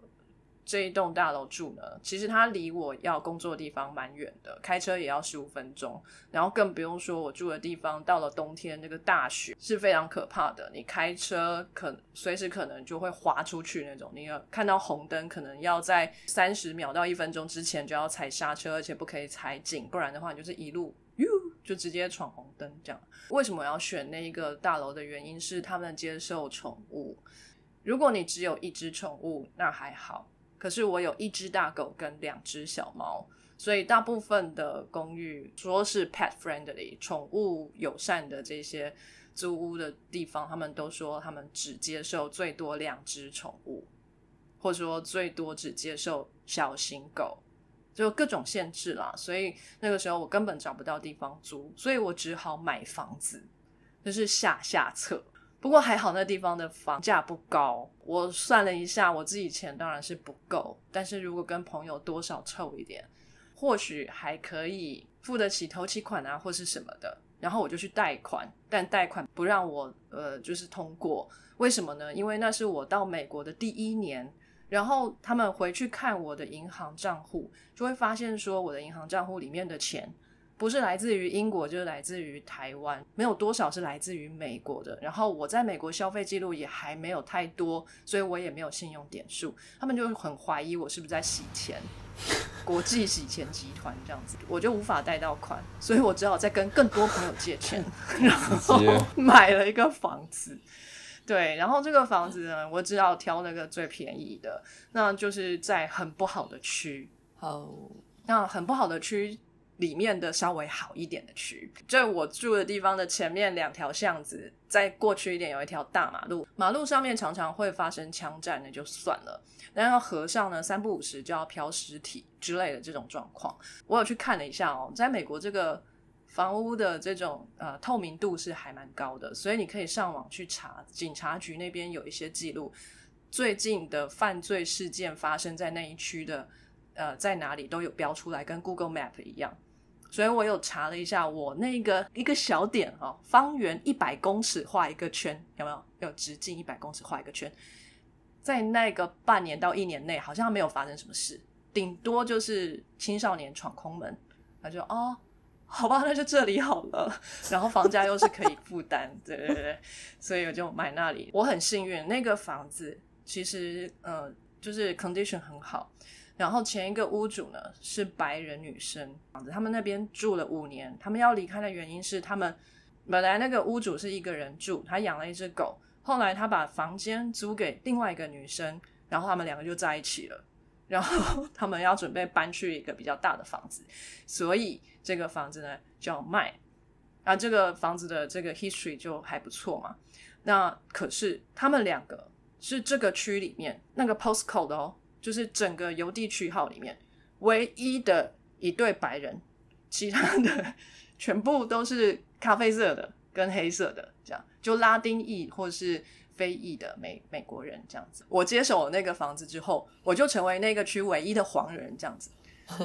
这一栋大楼住呢？其实它离我要工作的地方蛮远的，开车也要十五分钟。然后更不用说我住的地方，到了冬天那个大雪是非常可怕的。你开车可随时可能就会滑出去那种。你要看到红灯，可能要在三十秒到一分钟之前就要踩刹车，而且不可以踩紧，不然的话你就是一路就直接闯红灯这样。为什么要选那一个大楼的原因是他们接受宠物。如果你只有一只宠物，那还好。可是我有一只大狗跟两只小猫，所以大部分的公寓说是 pet friendly 宠物友善的这些租屋的地方，他们都说他们只接受最多两只宠物，或者说最多只接受小型狗，就各种限制啦。所以那个时候我根本找不到地方租，所以我只好买房子，就是下下策。不过还好，那地方的房价不高。我算了一下，我自己钱当然是不够，但是如果跟朋友多少凑一点，或许还可以付得起头期款啊，或是什么的。然后我就去贷款，但贷款不让我呃，就是通过。为什么呢？因为那是我到美国的第一年，然后他们回去看我的银行账户，就会发现说我的银行账户里面的钱不是来自于英国，就是来自于台湾，没有多少是来自于美国的。然后我在美国消费记录也还没有太多，所以我也没有信用点数。他们就很怀疑我是不是在洗钱。国际洗钱集团这样子，我就无法贷到款，所以我只好再跟更多朋友借钱，然后买了一个房子。对，然后这个房子呢，我只好挑那个最便宜的，那就是在很不好的区。哦，那很不好的区里面的稍微好一点的区，就我住的地方的前面两条巷子，再过去一点有一条大马路，马路上面常常会发生枪战，那就算了。然后河上呢，三不五时就要漂尸体之类的这种状况，我有去看了一下哦，在美国这个房屋的这种呃透明度是还蛮高的，所以你可以上网去查，警察局那边有一些记录，最近的犯罪事件发生在那一区的呃在哪里都有标出来，跟 Google Map 一样，所以我有查了一下，我那个一个小点哦，方圆一百公尺画一个圈，有没有？有直径一百公尺画一个圈。在那个半年到一年内，好像没有发生什么事，顶多就是青少年闯空门，他就哦，好吧，那就这里好了。然后房价又是可以负担，对对对，所以我就买那里。我很幸运，那个房子其实呃就是 condition 很好。然后前一个屋主呢是白人女生，房子他们那边住了五年，他们要离开的原因是他们本来那个屋主是一个人住，他养了一只狗。后来他把房间租给另外一个女生，然后他们两个就在一起了。然后 他们要准备搬去一个比较大的房子，所以这个房子呢就要卖。啊，这个房子的这个 history 就还不错嘛。那可是他们两个是这个区里面那个 postcode 哦，就是整个邮地区号里面唯一的一对白人，其他的全部都是咖啡色的跟黑色的。这样就拉丁裔或是非裔的美美国人这样子，我接手那个房子之后，我就成为那个区唯一的黄人这样子，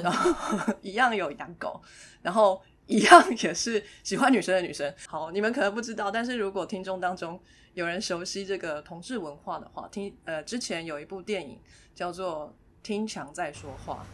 然后 一样有养狗，然后一样也是喜欢女生的女生。好，你们可能不知道，但是如果听众当中有人熟悉这个同志文化的话，听呃之前有一部电影叫做《听墙在说话》。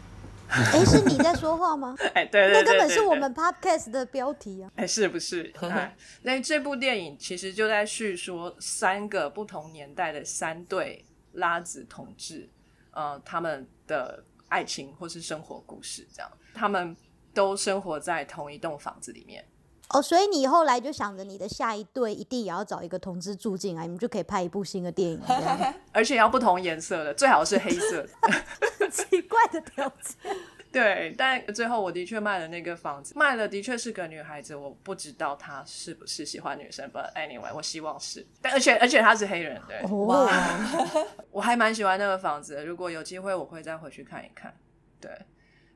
哎，是你在说话吗？哎，对对对，那根本是我们 podcast 的标题啊！哎，是不是？哎，那这部电影其实就在叙说三个不同年代的三对拉子同志，呃，他们的爱情或是生活故事，这样，他们都生活在同一栋房子里面。哦，所以你后来就想着你的下一对一定也要找一个同志住进来，你们就可以拍一部新的电影，而且要不同颜色的，最好是黑色的。奇怪的条件。对，但最后我的确卖了那个房子，卖了的确是个女孩子，我不知道她是不是喜欢女生，But anyway，我希望是。但而且而且她是黑人，对。哇，我还蛮喜欢那个房子，如果有机会我会再回去看一看。对，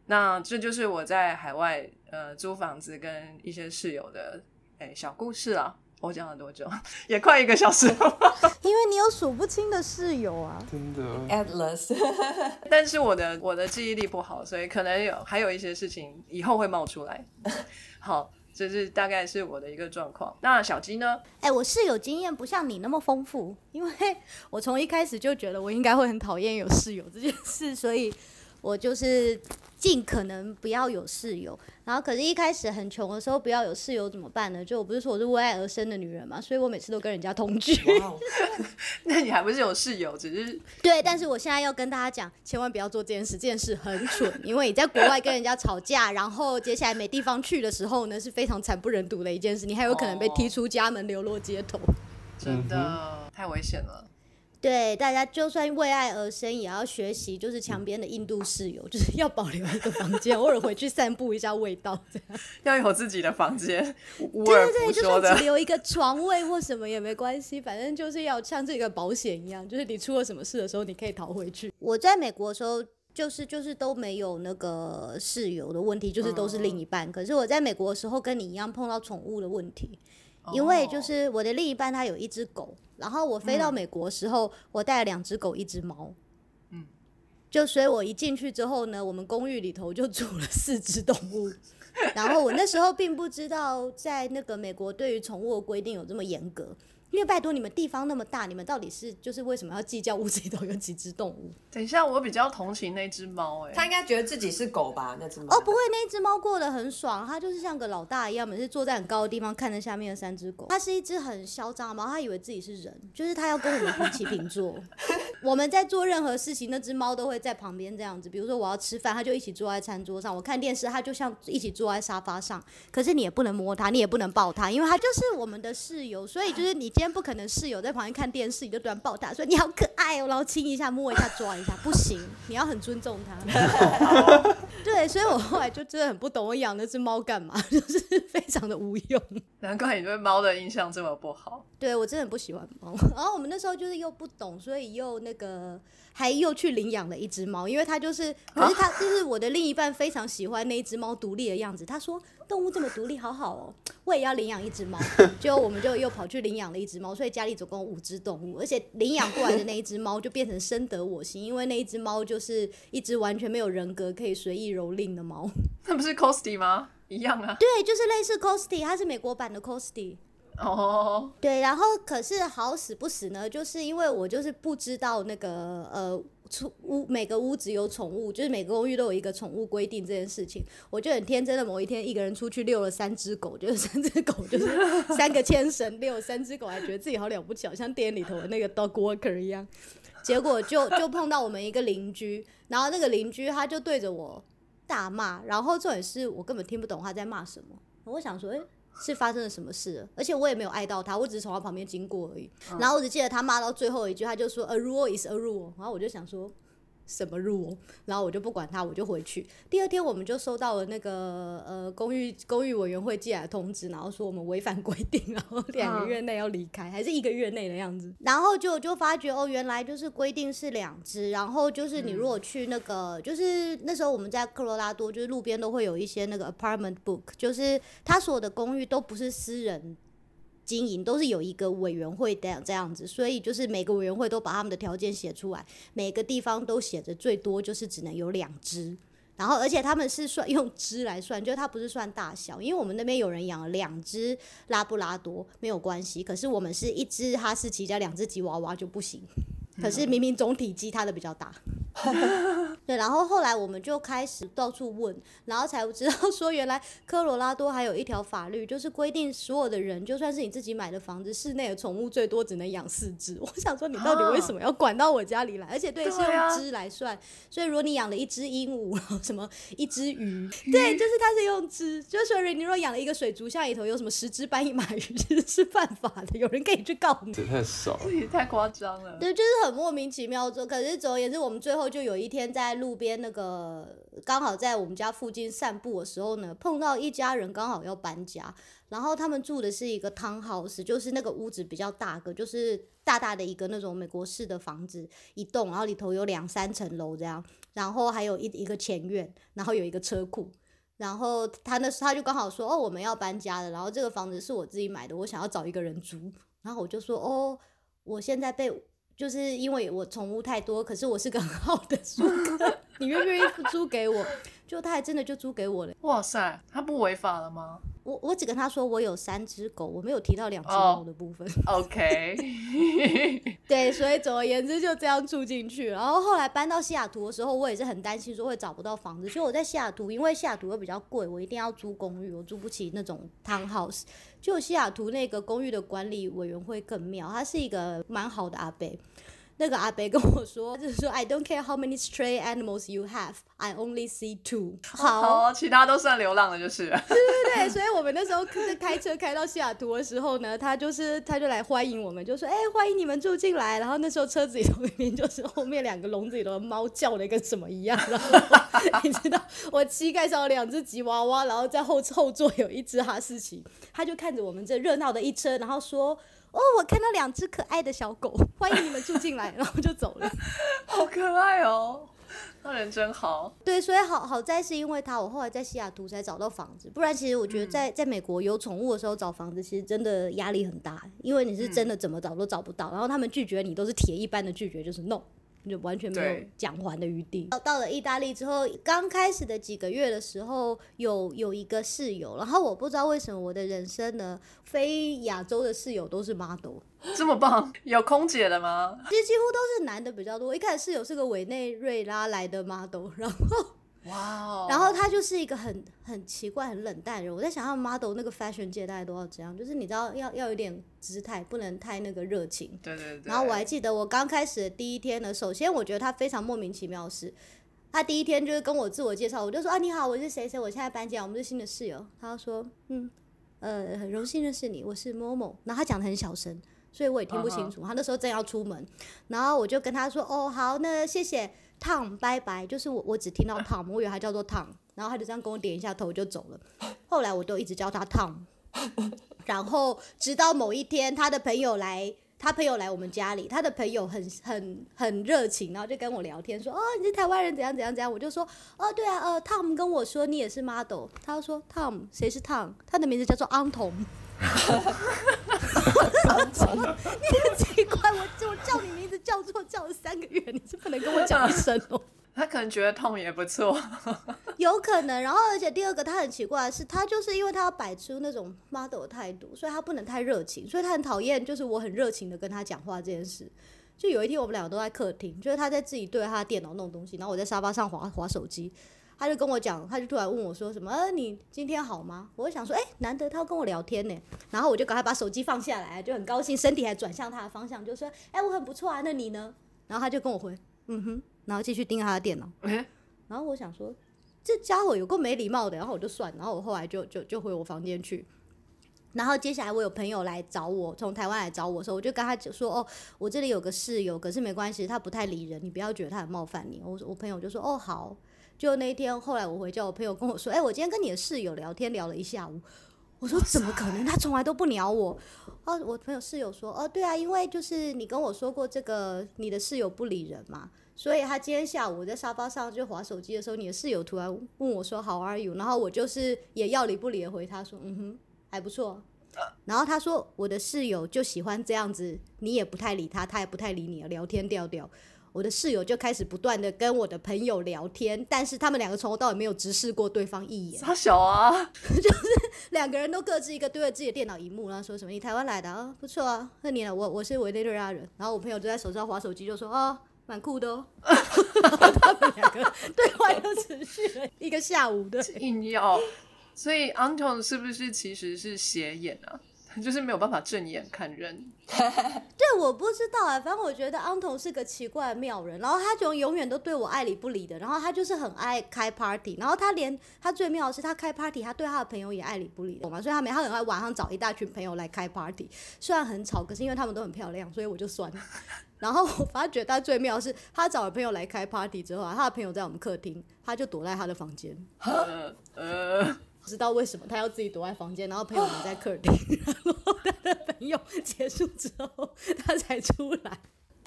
那这就是我在海外呃租房子跟一些室友的哎小故事了。我讲了多久？也快一个小时了。因为你有数不清的室友啊，真的。Atlas，但是我的我的记忆力不好，所以可能有还有一些事情以后会冒出来。好，这是大概是我的一个状况。那小鸡呢？哎，我室友经验不像你那么丰富，因为我从一开始就觉得我应该会很讨厌有室友这件事，所以我就是。尽可能不要有室友，然后可是，一开始很穷的时候，不要有室友怎么办呢？就我不是说我是为爱而生的女人嘛，所以我每次都跟人家同居。那你还不是有室友，只是 对。但是我现在要跟大家讲，千万不要做这件事，这件事很蠢，因为你在国外跟人家吵架，然后接下来没地方去的时候呢，是非常惨不忍睹的一件事，你还有可能被踢出家门，流落街头。真的太危险了。对，大家就算为爱而生，也要学习，就是墙边的印度室友，就是要保留一个房间，偶尔回去散步一下味道，这样。要有自己的房间，对对对，就不说的算只。留一个床位或什么也没关系，反正就是要像这个保险一样，就是你出了什么事的时候，你可以逃回去。我在美国的时候。就是就是都没有那个室友的问题，就是都是另一半。可是我在美国的时候跟你一样碰到宠物的问题，因为就是我的另一半他有一只狗，然后我飞到美国的时候，我带了两只狗，一只猫。嗯就所以，我一进去之后呢，我们公寓里头就住了四只动物。然后我那时候并不知道，在那个美国对于宠物的规定有这么严格。因为拜托你们地方那么大，你们到底是就是为什么要计较屋子里头有几只动物？等一下，我比较同情那只猫，哎，它应该觉得自己是狗吧？那只猫哦，不会，那只猫过得很爽，它就是像个老大一样，每次坐在很高的地方看着下面的三只狗。它是一只很嚣张的猫，它以为自己是人，就是它要跟我们平起平坐。我们在做任何事情，那只猫都会在旁边这样子。比如说我要吃饭，它就一起坐在餐桌上；我看电视，它就像一起坐在沙发上。可是你也不能摸它，你也不能抱它，因为它就是我们的室友。所以就是你今天不可能室友在旁边看电视，你就突然抱他，说你好可爱哦，然后亲一下、摸一下、抓一下，不行，你要很尊重他。对，所以我后来就真的很不懂，我养那只猫干嘛，就是非常的无用。难怪你对猫的印象这么不好。对我真的很不喜欢猫。然后我们那时候就是又不懂，所以又那个还又去领养了一只猫，因为他就是，可是他就是我的另一半非常喜欢那一只猫独立的样子。他说动物这么独立，好好哦，我也要领养一只猫。结果我们就又跑去领养了一只猫，所以家里总共五只动物，而且领养过来的那一只猫就变成深得我心，因为那一只猫就是一只完全没有人格、可以随意蹂躏的猫。那不是 Costy 吗？一样啊。对，就是类似 Costy，它是美国版的 Costy。哦，对，然后可是好死不死呢，就是因为我就是不知道那个呃。出屋每个屋子有宠物，就是每个公寓都有一个宠物规定这件事情，我就很天真的某一天一个人出去遛了三只狗，就是三只狗就是 三个牵绳遛三只狗，还觉得自己好了不起，好像店里头的那个 dog worker 一样。结果就就碰到我们一个邻居，然后那个邻居他就对着我大骂，然后重点是我根本听不懂他在骂什么，我想说，诶、是发生了什么事了？而且我也没有爱到他，我只是从他旁边经过而已。然后我只记得他骂到最后一句，他就说 “a rule is a rule”，然后我就想说。什么 rule？然后我就不管他，我就回去。第二天我们就收到了那个呃公寓公寓委员会寄来的通知，然后说我们违反规定，然后两个月内要离开，还是一个月内的样子。然后就就发觉哦，原来就是规定是两只，然后就是你如果去那个，就是那时候我们在科罗拉多，就是路边都会有一些那个 apartment book，就是他所有的公寓都不是私人。经营都是有一个委员会这样这样子，所以就是每个委员会都把他们的条件写出来，每个地方都写着最多就是只能有两只，然后而且他们是算用只来算，就它不是算大小，因为我们那边有人养了两只拉布拉多没有关系，可是我们是一只哈士奇加两只吉娃娃就不行，可是明明总体积它的比较大。对，然后后来我们就开始到处问，然后才知道说，原来科罗拉多还有一条法律，就是规定所有的人，就算是你自己买的房子，室内的宠物最多只能养四只。我想说，你到底为什么要管到我家里来？而且对，是用只来算，所以如果你养了一只鹦鹉，什么一只鱼，对，就是它是用只，就是说你如果养了一个水族箱里头有什么十只斑翼马鱼，其实是犯法的，有人可以去告你。这太少了。这也太夸张了。对，就是很莫名其妙。可是总而言之，我们最后就有一天在路边那个刚好在我们家附近散步的时候呢，碰到一家人刚好要搬家，然后他们住的是一个 townhouse，就是那个屋子比较大个，就是大大的一个那种美国式的房子，一栋，然后里头有两三层楼这样，然后还有一一个前院，然后有一个车库。然后他那时他就刚好说哦我们要搬家了，然后这个房子是我自己买的，我想要找一个人租，然后我就说哦我现在被就是因为我宠物太多，可是我是个很好的租客，你愿不愿意租给我？就他还真的就租给我了。哇塞，他不违法了吗我我只跟他说我有三只狗，我没有提到两只哦猫的部分。？OK，对，所以总而言之就这样住进去。然后后来搬到西雅图的时候，我也是很担心说会找不到房子。所以我在西雅图，因为西雅图又比较贵，我一定要租公寓，我租不起那种 townhouse。就西雅图那个公寓的管理委员会更妙，他是一个蛮好的阿伯。那个阿伯跟我说，就是说 I don't care how many stray animals you have, I only see two。好，其他都算流浪的，就是对。对对，所以我们那时候开开车开到西雅图的时候呢，他就是他就来欢迎我们，就说：“哎、欢迎你们住进来。”然后那时候车子里头明明就是后面两个笼子里头的猫叫的跟什么一样，然后你知道我膝盖上有两只吉娃娃，然后在后后座有一只哈士奇，他就看着我们这热闹的一车，然后说。哦，我看到两只可爱的小狗，欢迎你们住进来，然后就走了。好可爱哦，那人真好。对，所以好好在是因为他，我后来在西雅图才找到房子，不然其实我觉得在、在美国有宠物的时候找房子，其实真的压力很大，因为你是真的怎么找都找不到，然后他们拒绝你都是铁一般的拒绝，就是 no。就完全没有对讲还的余地。到到了意大利之后，刚开始的几个月的时候，有有一个室友，然后我不知道为什么我的人生呢，非亚洲的室友都是 model，这么棒，有空姐的吗？其实几乎都是男的比较多。一开始室友是个委内瑞拉来的 model，然后哇哦！然后他就是一个很很奇怪、很冷淡的人。我在想，他们 model 那个 fashion 界大概都要这样，就是你知道要要有点姿态，不能太那个热情。对对对。然后我还记得我刚开始的第一天呢，首先我觉得他非常莫名其妙的是，他第一天就是跟我自我介绍，我就说啊你好，我是谁谁，我现在搬家，我们是新的室友。他就说嗯呃很荣幸认识你，我是某某。然后他讲的很小声，所以我也听不清楚。他那时候正要出门，然后我就跟他说哦好，那谢谢 Tom，拜拜。就是我我只听到 Tom，我以为他叫做 Tom，然后他就这样跟我点一下头就走了。后来我都一直叫他 Tom。然后直到某一天，他的朋友来，他朋友来我们家里，他的朋友很很很热情，然后就跟我聊天说，哦，你是台湾人，怎样怎样怎样，我就说，哦，对啊，呃，Tom 跟我说你也是 model，他就说 Tom 谁是 Tom？他的名字叫做安童。你很奇怪，我我叫你名字叫错叫了三个月，你是不能跟我讲一声哦。他可能觉得痛也不错。有可能，然后而且第二个他很奇怪的是，他就是因为他要摆出那种 model 的态度，所以他不能太热情，所以他很讨厌就是我很热情的跟他讲话这件事。就有一天我们两个都在客厅，就是他在自己对着他的电脑弄东西，然后我在沙发上划划手机，他就跟我讲，他就突然问我说什么，呃，你今天好吗？我就想说，哎、难得他要跟我聊天呢，然后我就赶快把手机放下来，就很高兴，身体还转向他的方向，就说，哎、我很不错啊，那你呢？然后他就跟我回，嗯哼，然后继续盯着他的电脑。哎，然后我想说，这家伙有够没礼貌的，然后我就算，然后我后来就就就回我房间去。然后接下来我有朋友来找我，从台湾来找我的时候，我就跟他就说：“哦，我这里有个室友，可是没关系，他不太理人，你不要觉得他很冒犯你。我”我朋友就说：“哦，好。”就那一天，后来我回家，我朋友跟我说：“哎、我今天跟你的室友聊天聊了一下午。”我说：“怎么可能？他从来都不鸟我。”哦，我朋友室友说：“哦，对啊，因为就是你跟我说过这个，你的室友不理人嘛。”所以他今天下午我在沙发上就划手机的时候，你的室友突然问我说 “How are you”，然后我就是也要理不理的回他说：“嗯哼，还不错。”然后他说我的室友就喜欢这样子，你也不太理他，他也不太理你，聊天调调。我的室友就开始不断的跟我的朋友聊天，但是他们两个从头到尾没有直视过对方一眼，他小啊，就是两个人都各自一个对着自己的电脑荧幕，然后说什么“你台湾来的啊，不错啊，那你呢？我我是委内瑞拉人。”然后我朋友就在手上划手机，就说：“哦，蛮酷的哦。” 他们两个对话又持续了一个下午的。硬要。所以 Anton 是不是其实是斜眼啊？就是没有办法正眼看人。对我不知道啊，反正我觉得安童是个奇怪的妙人，然后他就永远都对我爱理不理的，然后他就是很爱开 party，然后他连他最妙的是他开 party，他对他的朋友也爱理不理，懂吗？所以他每他很爱晚上找一大群朋友来开 party，虽然很吵，可是因为他们都很漂亮，所以我就算了。然后我发觉他最妙的是，他找了朋友来开 party 之后啊，他的朋友在我们客厅，他就躲在他的房间。呃呃，不知道为什么他要自己躲在房间，然后朋友们在客厅，然后他的朋友结束之后，他才出来。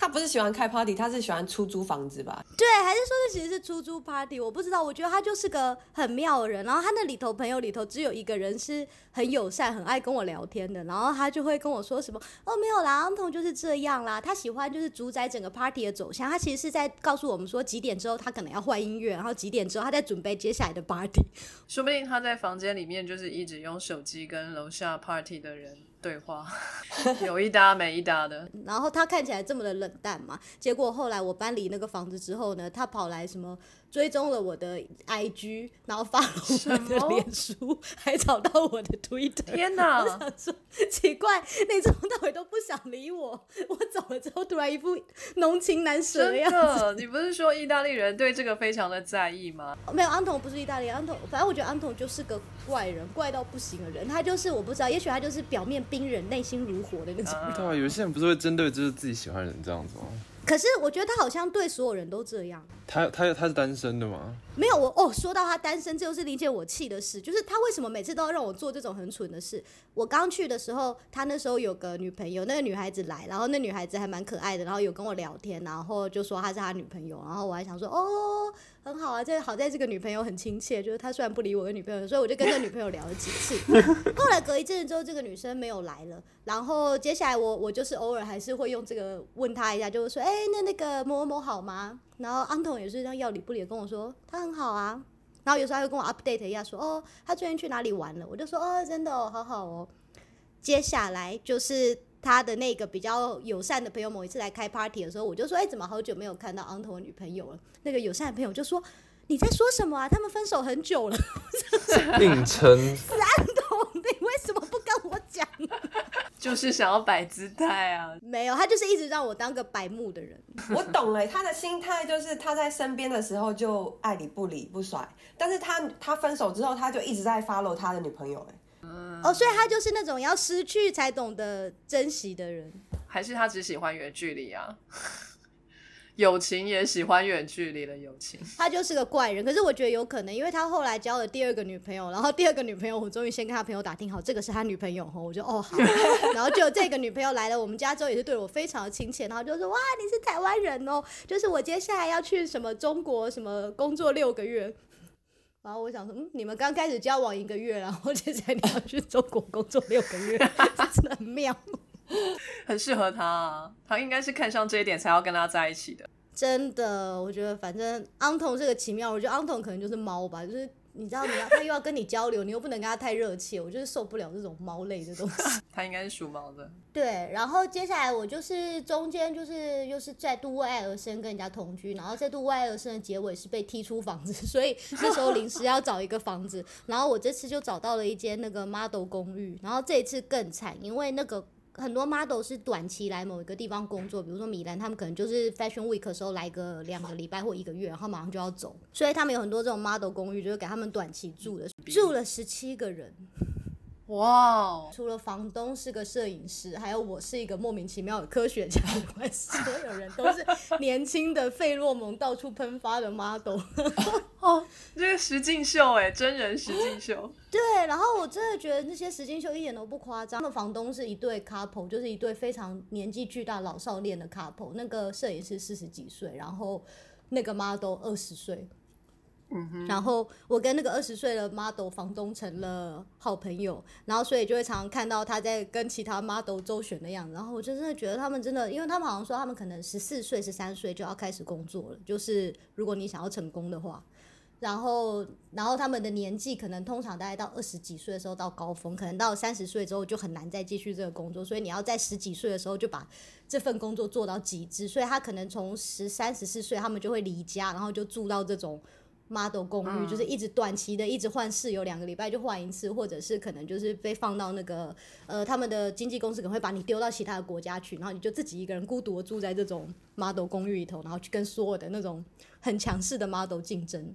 他不是喜欢开 party，他是喜欢出租房子吧？对，还是说这其实是出租 party？我不知道，我觉得他就是个很妙的人。然后他那里头朋友里头只有一个人是很友善、很爱跟我聊天的，然后他就会跟我说什么哦没有啦，安童就是这样啦，他喜欢就是主宰整个 party 的走向。他其实是在告诉我们说几点之后他可能要换音乐，然后几点之后他在准备接下来的 party。说不定他在房间里面就是一直用手机跟楼下 party 的人对话，有一搭没一搭的。然后他看起来这么的冷淡嘛，结果后来我搬离那个房子之后呢，他跑来什么追踪了我的 IG，然后发了我的脸书，还找到我的 Twitter。天哪！想说奇怪，你从头到尾都不想理我，我走了之后突然一副浓情难舍的样子。的，你不是说意大利人对这个非常的在意吗？没有，安童不是意大利，安童反正我觉得安童就是个怪人，怪到不行的人。他就是我不知道，也许他就是表面冰冷，内心如火的那种。嗯对啊，有些人不是会针对就是自己喜欢的人这样子吗？可是我觉得他好像对所有人都这样。他他他是单身的吗？没有我哦，说到他单身，这就是理解我气的事，就是他为什么每次都要让我做这种很蠢的事。我刚去的时候，他那时候有个女朋友，那个女孩子来，然后那女孩子还蛮可爱的，然后有跟我聊天，然后就说她是他女朋友，然后我还想说哦，很好啊，这好在这个女朋友很亲切，就是她虽然不理我的女朋友，所以我就跟这女朋友聊了几次。后来隔一阵子之后，这个女生没有来了，然后接下来我我就是偶尔还是会用这个问她一下，就是说，哎、那那个某某某好吗？然后安童也是这样要理不理的跟我说，他很好啊。然后有时候还会跟我 update 一下说，哦，他最近去哪里玩了？我就说，哦，真的哦，好好哦。接下来就是他的那个比较友善的朋友，某一次来开 party 的时候，我就说，哎，怎么好久没有看到昂头的女朋友了？那个友善的朋友就说，你在说什么啊？他们分手很久了。硬撑，童，你为什么不跟我讲？就是想要摆姿态啊！没有，他就是一直让我当个白目的人。我懂了，他的心态就是他在身边的时候就爱理不理不甩，但是他他分手之后，他就一直在 follow 他的女朋友哎。哦，所以他就是那种要失去才懂得珍惜的人。还是他只喜欢远距离啊？友情也喜欢远距离的友情。他就是个怪人，可是我觉得有可能，因为他后来交了第二个女朋友，然后第二个女朋友我终于先跟他朋友打听好，这个是他女朋友吼，我就哦好，然后就这个女朋友来了我们家之后也是对我非常的亲切，然后就说哇你是台湾人哦，就是我接下来要去什么中国什么工作六个月。然后我想说，嗯，你们刚开始交往一个月，然后现在你要去中国工作六个月，这 真的很妙。很适合他啊，他应该是看上这一点才要跟他在一起的。真的，我觉得反正安童这个奇妙，我觉得安童可能就是猫吧，就是你知道你要他又要跟你交流，你又不能跟他太热切，我就是受不了这种猫类的东西。他应该是属猫的。对，然后接下来我就是中间就是又是再度为爱而生跟人家同居，然后再度为爱而生的结尾是被踢出房子，所以那时候临时要找一个房子，然后我这次就找到了一间那个 model 公寓，然后这一次更惨，因为那个。很多 model 是短期来某一个地方工作，比如说米兰，他们可能就是 Fashion Week 的时候来个两个礼拜或一个月，然后马上就要走，所以他们有很多这种 model 公寓，就是给他们短期住的，住了十七个人。哇哦，除了房东是个摄影师，还有我是一个莫名其妙的科学家以外，所有人都是年轻的费洛蒙到处喷发的 model。哦，这个实境秀哎，真人实境秀。对，然后我真的觉得那些实境秀一点都不夸张。那房东是一对 couple，就是一对非常年纪巨大老少恋的 couple。那个摄影师四十几岁，然后那个 model 二十岁。然后我跟那个二十岁的 model 房东成了好朋友，然后所以就会常常看到他在跟其他 model 周旋的样子。然后我就真的觉得他们真的，因为他们好像说他们可能十四岁、十三岁就要开始工作了，就是如果你想要成功的话。然后，然后他们的年纪可能通常大概到二十几岁的时候到高峰，可能到三十岁之后就很难再继续这个工作，所以你要在十几岁的时候就把这份工作做到极致。所以他可能从十三、十四岁，他们就会离家，然后就住到这种 model 公寓，就是一直短期的，一直换室友，两个礼拜就换一次，或者是可能就是被放到那个呃他们的经纪公司可能会把你丢到其他的国家去，然后你就自己一个人孤独的住在这种 model 公寓里头，然后去跟所有的那种很强势的 model 竞争。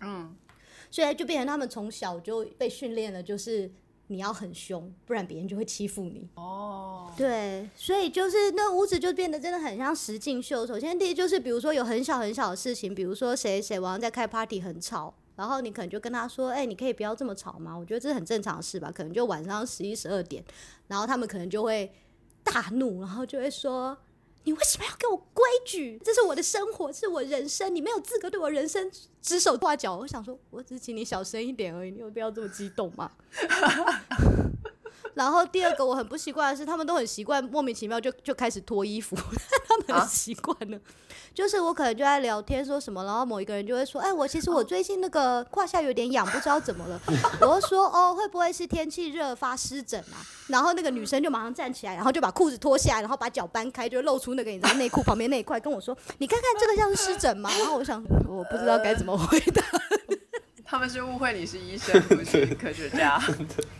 嗯，所以就变成他们从小就被训练了，就是你要很凶，不然别人就会欺负你。哦，对，所以就是那屋子就变得真的很像实境秀。首先第一就是，比如说有很小很小的事情，比如说谁谁晚上在开 party 很吵，然后你可能就跟他说，哎、你可以不要这么吵吗？我觉得这是很正常的事吧。可能就晚上十一十二点，然后他们可能就会大怒，然后就会说。你为什么要给我规矩？这是我的生活，是我人生，你没有资格对我人生指手画脚。我想说，我只是请你小声一点而已，你有必要这么激动吗？然后第二个我很不习惯的是，他们都很习惯莫名其妙就就开始脱衣服，他们啊很习惯了。就是我可能就在聊天说什么，然后某一个人就会说：“哎，我其实我最近那个胯下有点痒，不知道怎么了。”我就说：“哦，会不会是天气热发湿疹啊？”然后那个女生就马上站起来，然后就把裤子脱下来，然后把脚搬开，就露出那个你知道内裤旁边那一块，跟我说：“你看看这个像是湿疹吗？”然后我想，我不知道该怎么回答。他们是误会你是医生，不是科学家，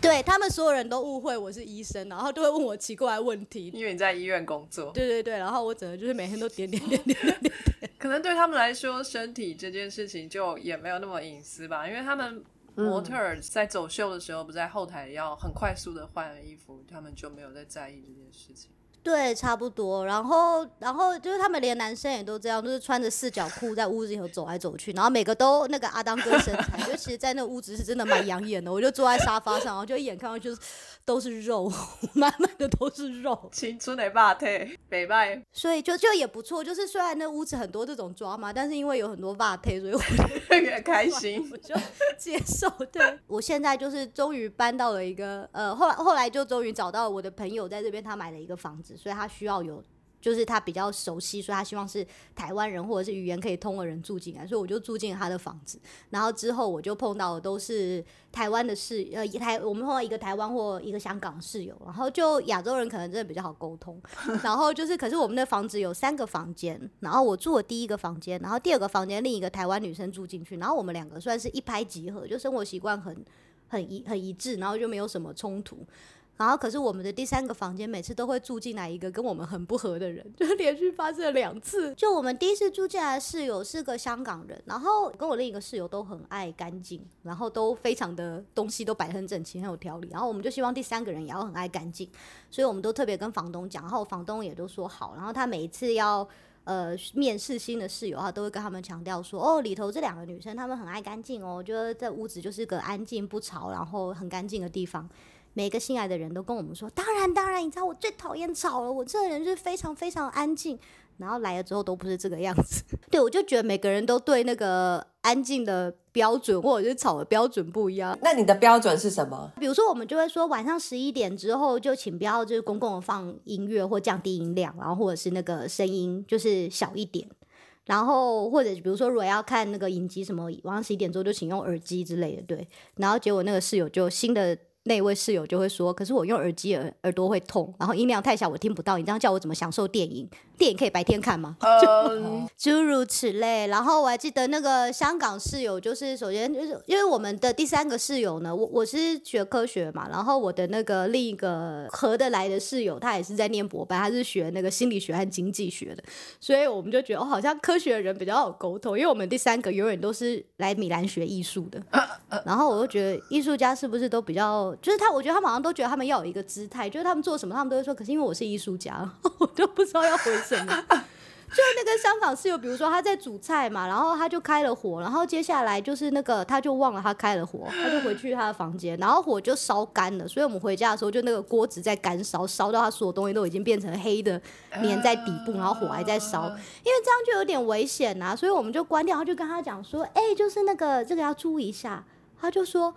对 他们所有人都误会我是医生，然后都会问我奇怪的问题。因为你在医院工作。对对对，然后我整个就是每天都点点点点点点。可能对他们来说，身体这件事情就也没有那么隐私吧，因为他们模特儿在走秀的时候，不在后台要很快速的换衣服，他们就没有在在意这件事情。对，差不多。然后，然后就是他们连男生也都这样，就是穿着四角裤在屋子里头走来走去，然后每个都那个阿当哥身材，就其实，在那个屋子是真的蛮养眼的。我就坐在沙发上，然后就一眼看到就是都是肉，满满的都是肉，青春的霸退，北拜所以就就也不错。就是虽然那屋子很多这种抓嘛，但是因为有很多袜配，所以我很开心我。就接受。对我现在就是终于搬到了一个呃，后来后来就终于找到我的朋友在这边，他买了一个房子，所以他需要有。就是他比较熟悉，所以他希望是台湾人或者是语言可以通的人住进来，所以我就住进了他的房子。然后之后我就碰到的都是台湾的室呃台，我们碰到一个台湾或一个香港室友，然后就亚洲人可能真的比较好沟通。然后就是，可是我们的房子有三个房间，然后我住了第一个房间，然后第二个房间另一个台湾女生住进去，然后我们两个算是一拍即合，就生活习惯很很一很一致，然后就没有什么冲突。然后，可是我们的第三个房间每次都会住进来一个跟我们很不合的人，就是连续发生了两次。就我们第一次住进来的室友是个香港人，然后跟我另一个室友都很爱干净，然后都非常的东西都摆很整齐，很有条理。然后我们就希望第三个人也要很爱干净，所以我们都特别跟房东讲，然后房东也都说好。然后他每一次要呃面试新的室友，他都会跟他们强调说，哦，里头这两个女生她们很爱干净哦，觉得这屋子就是个安静不吵，然后很干净的地方。每个新来的人都跟我们说，当然当然，你知道我最讨厌吵了，我这个人就是非常非常安静。然后来了之后都不是这个样子，对我就觉得每个人都对那个安静的标准或者是吵的标准不一样。那你的标准是什么？比如说，我们就会说晚上十一点之后就请不要就是公共的放音乐或降低音量，然后或者是那个声音就是小一点。然后或者比如说，如果要看那个影集什么，晚上十一点之后就请用耳机之类的，对。然后结果那个室友就新的那位室友就会说，可是我用耳机耳耳朵会痛，然后音量太小我听不到，你这样叫我怎么享受电影？电影可以白天看吗？嗯，诸如此类。然后我还记得那个香港室友，就是首先就是因为我们的第三个室友呢，我我是学科学嘛，然后我的那个另一个合得来的室友，他也是在念博班，他是学那个心理学和经济学的，所以我们就觉得哦，好像科学的人比较好沟通，因为我们第三个永远都是来米兰学艺术的，然后我就觉得艺术家是不是都比较，就是他，我觉得他们好像都觉得他们要有一个姿态，就是他们做什么，他们都会说，可是因为我是艺术家，我都不知道要回什么。就那个香港室友，比如说他在煮菜嘛，然后他就开了火，然后接下来就是那个他就忘了他开了火，他就回去他的房间，然后火就烧干了，所以我们回家的时候就那个锅子在干烧，烧到他所有东西都已经变成黑的，粘在底部，然后火还在烧，因为这样就有点危险呐、所以我们就关掉，然后就跟他讲说，哎、就是那个这个要注意一下，他就说。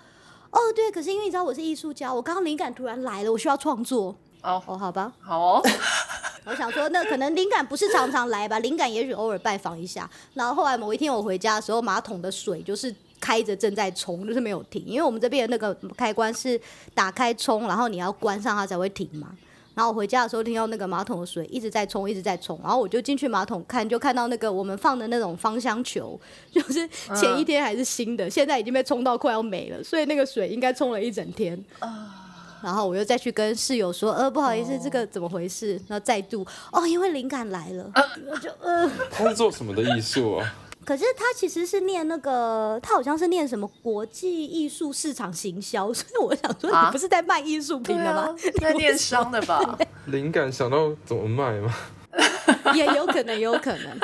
哦，对，可是因为你知道我是艺术家，我刚刚灵感突然来了，我需要创作。哦，哦，好吧，好哦，我想说，那可能灵感不是常常来吧，灵感也许偶尔拜访一下。然后后来某一天我回家的时候，马桶的水就是开着正在冲，就是没有停，因为我们这边的那个开关是打开冲，然后你要关上它才会停嘛。然后我回家的时候听到那个马桶的水一直在冲，一直在冲，然后我就进去马桶看，就看到那个我们放的那种芳香球，就是前一天还是新的，现在已经被冲到快要没了，所以那个水应该冲了一整天。然后我又再去跟室友说，呃，不好意思，这个怎么回事？然后再度，哦，因为灵感来了，我就呃，他是做什么的艺术啊？可是他其实是念那个，他好像是念什么国际艺术市场行销，所以我想说，啊你不是在卖艺术品的吗啊？，在电商的吧？灵感想到怎么卖吗？也有可能，有可能。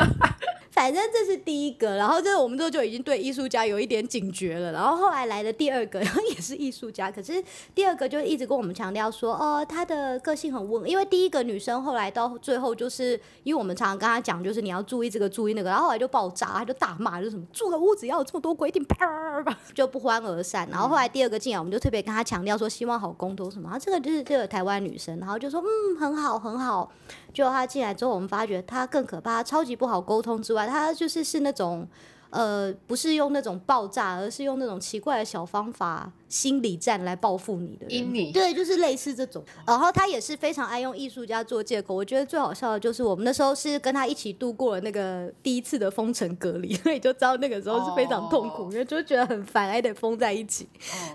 反正这是第一个，然后这我们这就已经对艺术家有一点警觉了。然后后来来的第二个，然后也是艺术家，可是第二个就一直跟我们强调说，哦，她的个性很温，因为第一个女生后来到最后就是，因为我们常常跟她讲，就是你要注意这个注意那个，然后后来就爆炸，她就大骂，就什么住个屋子要有这么多规定，啪啪就不欢而散。然后后来第二个进来，我们就特别跟她强调说，希望好沟通什么，啊，这个就是这个台湾女生，然后就说嗯很好很好。结果她进来之后，我们发觉她更可怕，她超级不好沟通之外，她就是是那种。呃，不是用那种爆炸，而是用那种奇怪的小方法、心理战来报复你的人。阴你对，就是类似这种。然后他也是非常爱用艺术家做借口。我觉得最好笑的就是我们那时候是跟他一起度过了那个第一次的封城隔离，所以就知道那个时候是非常痛苦，哦因为就觉得很烦，还得封在一起。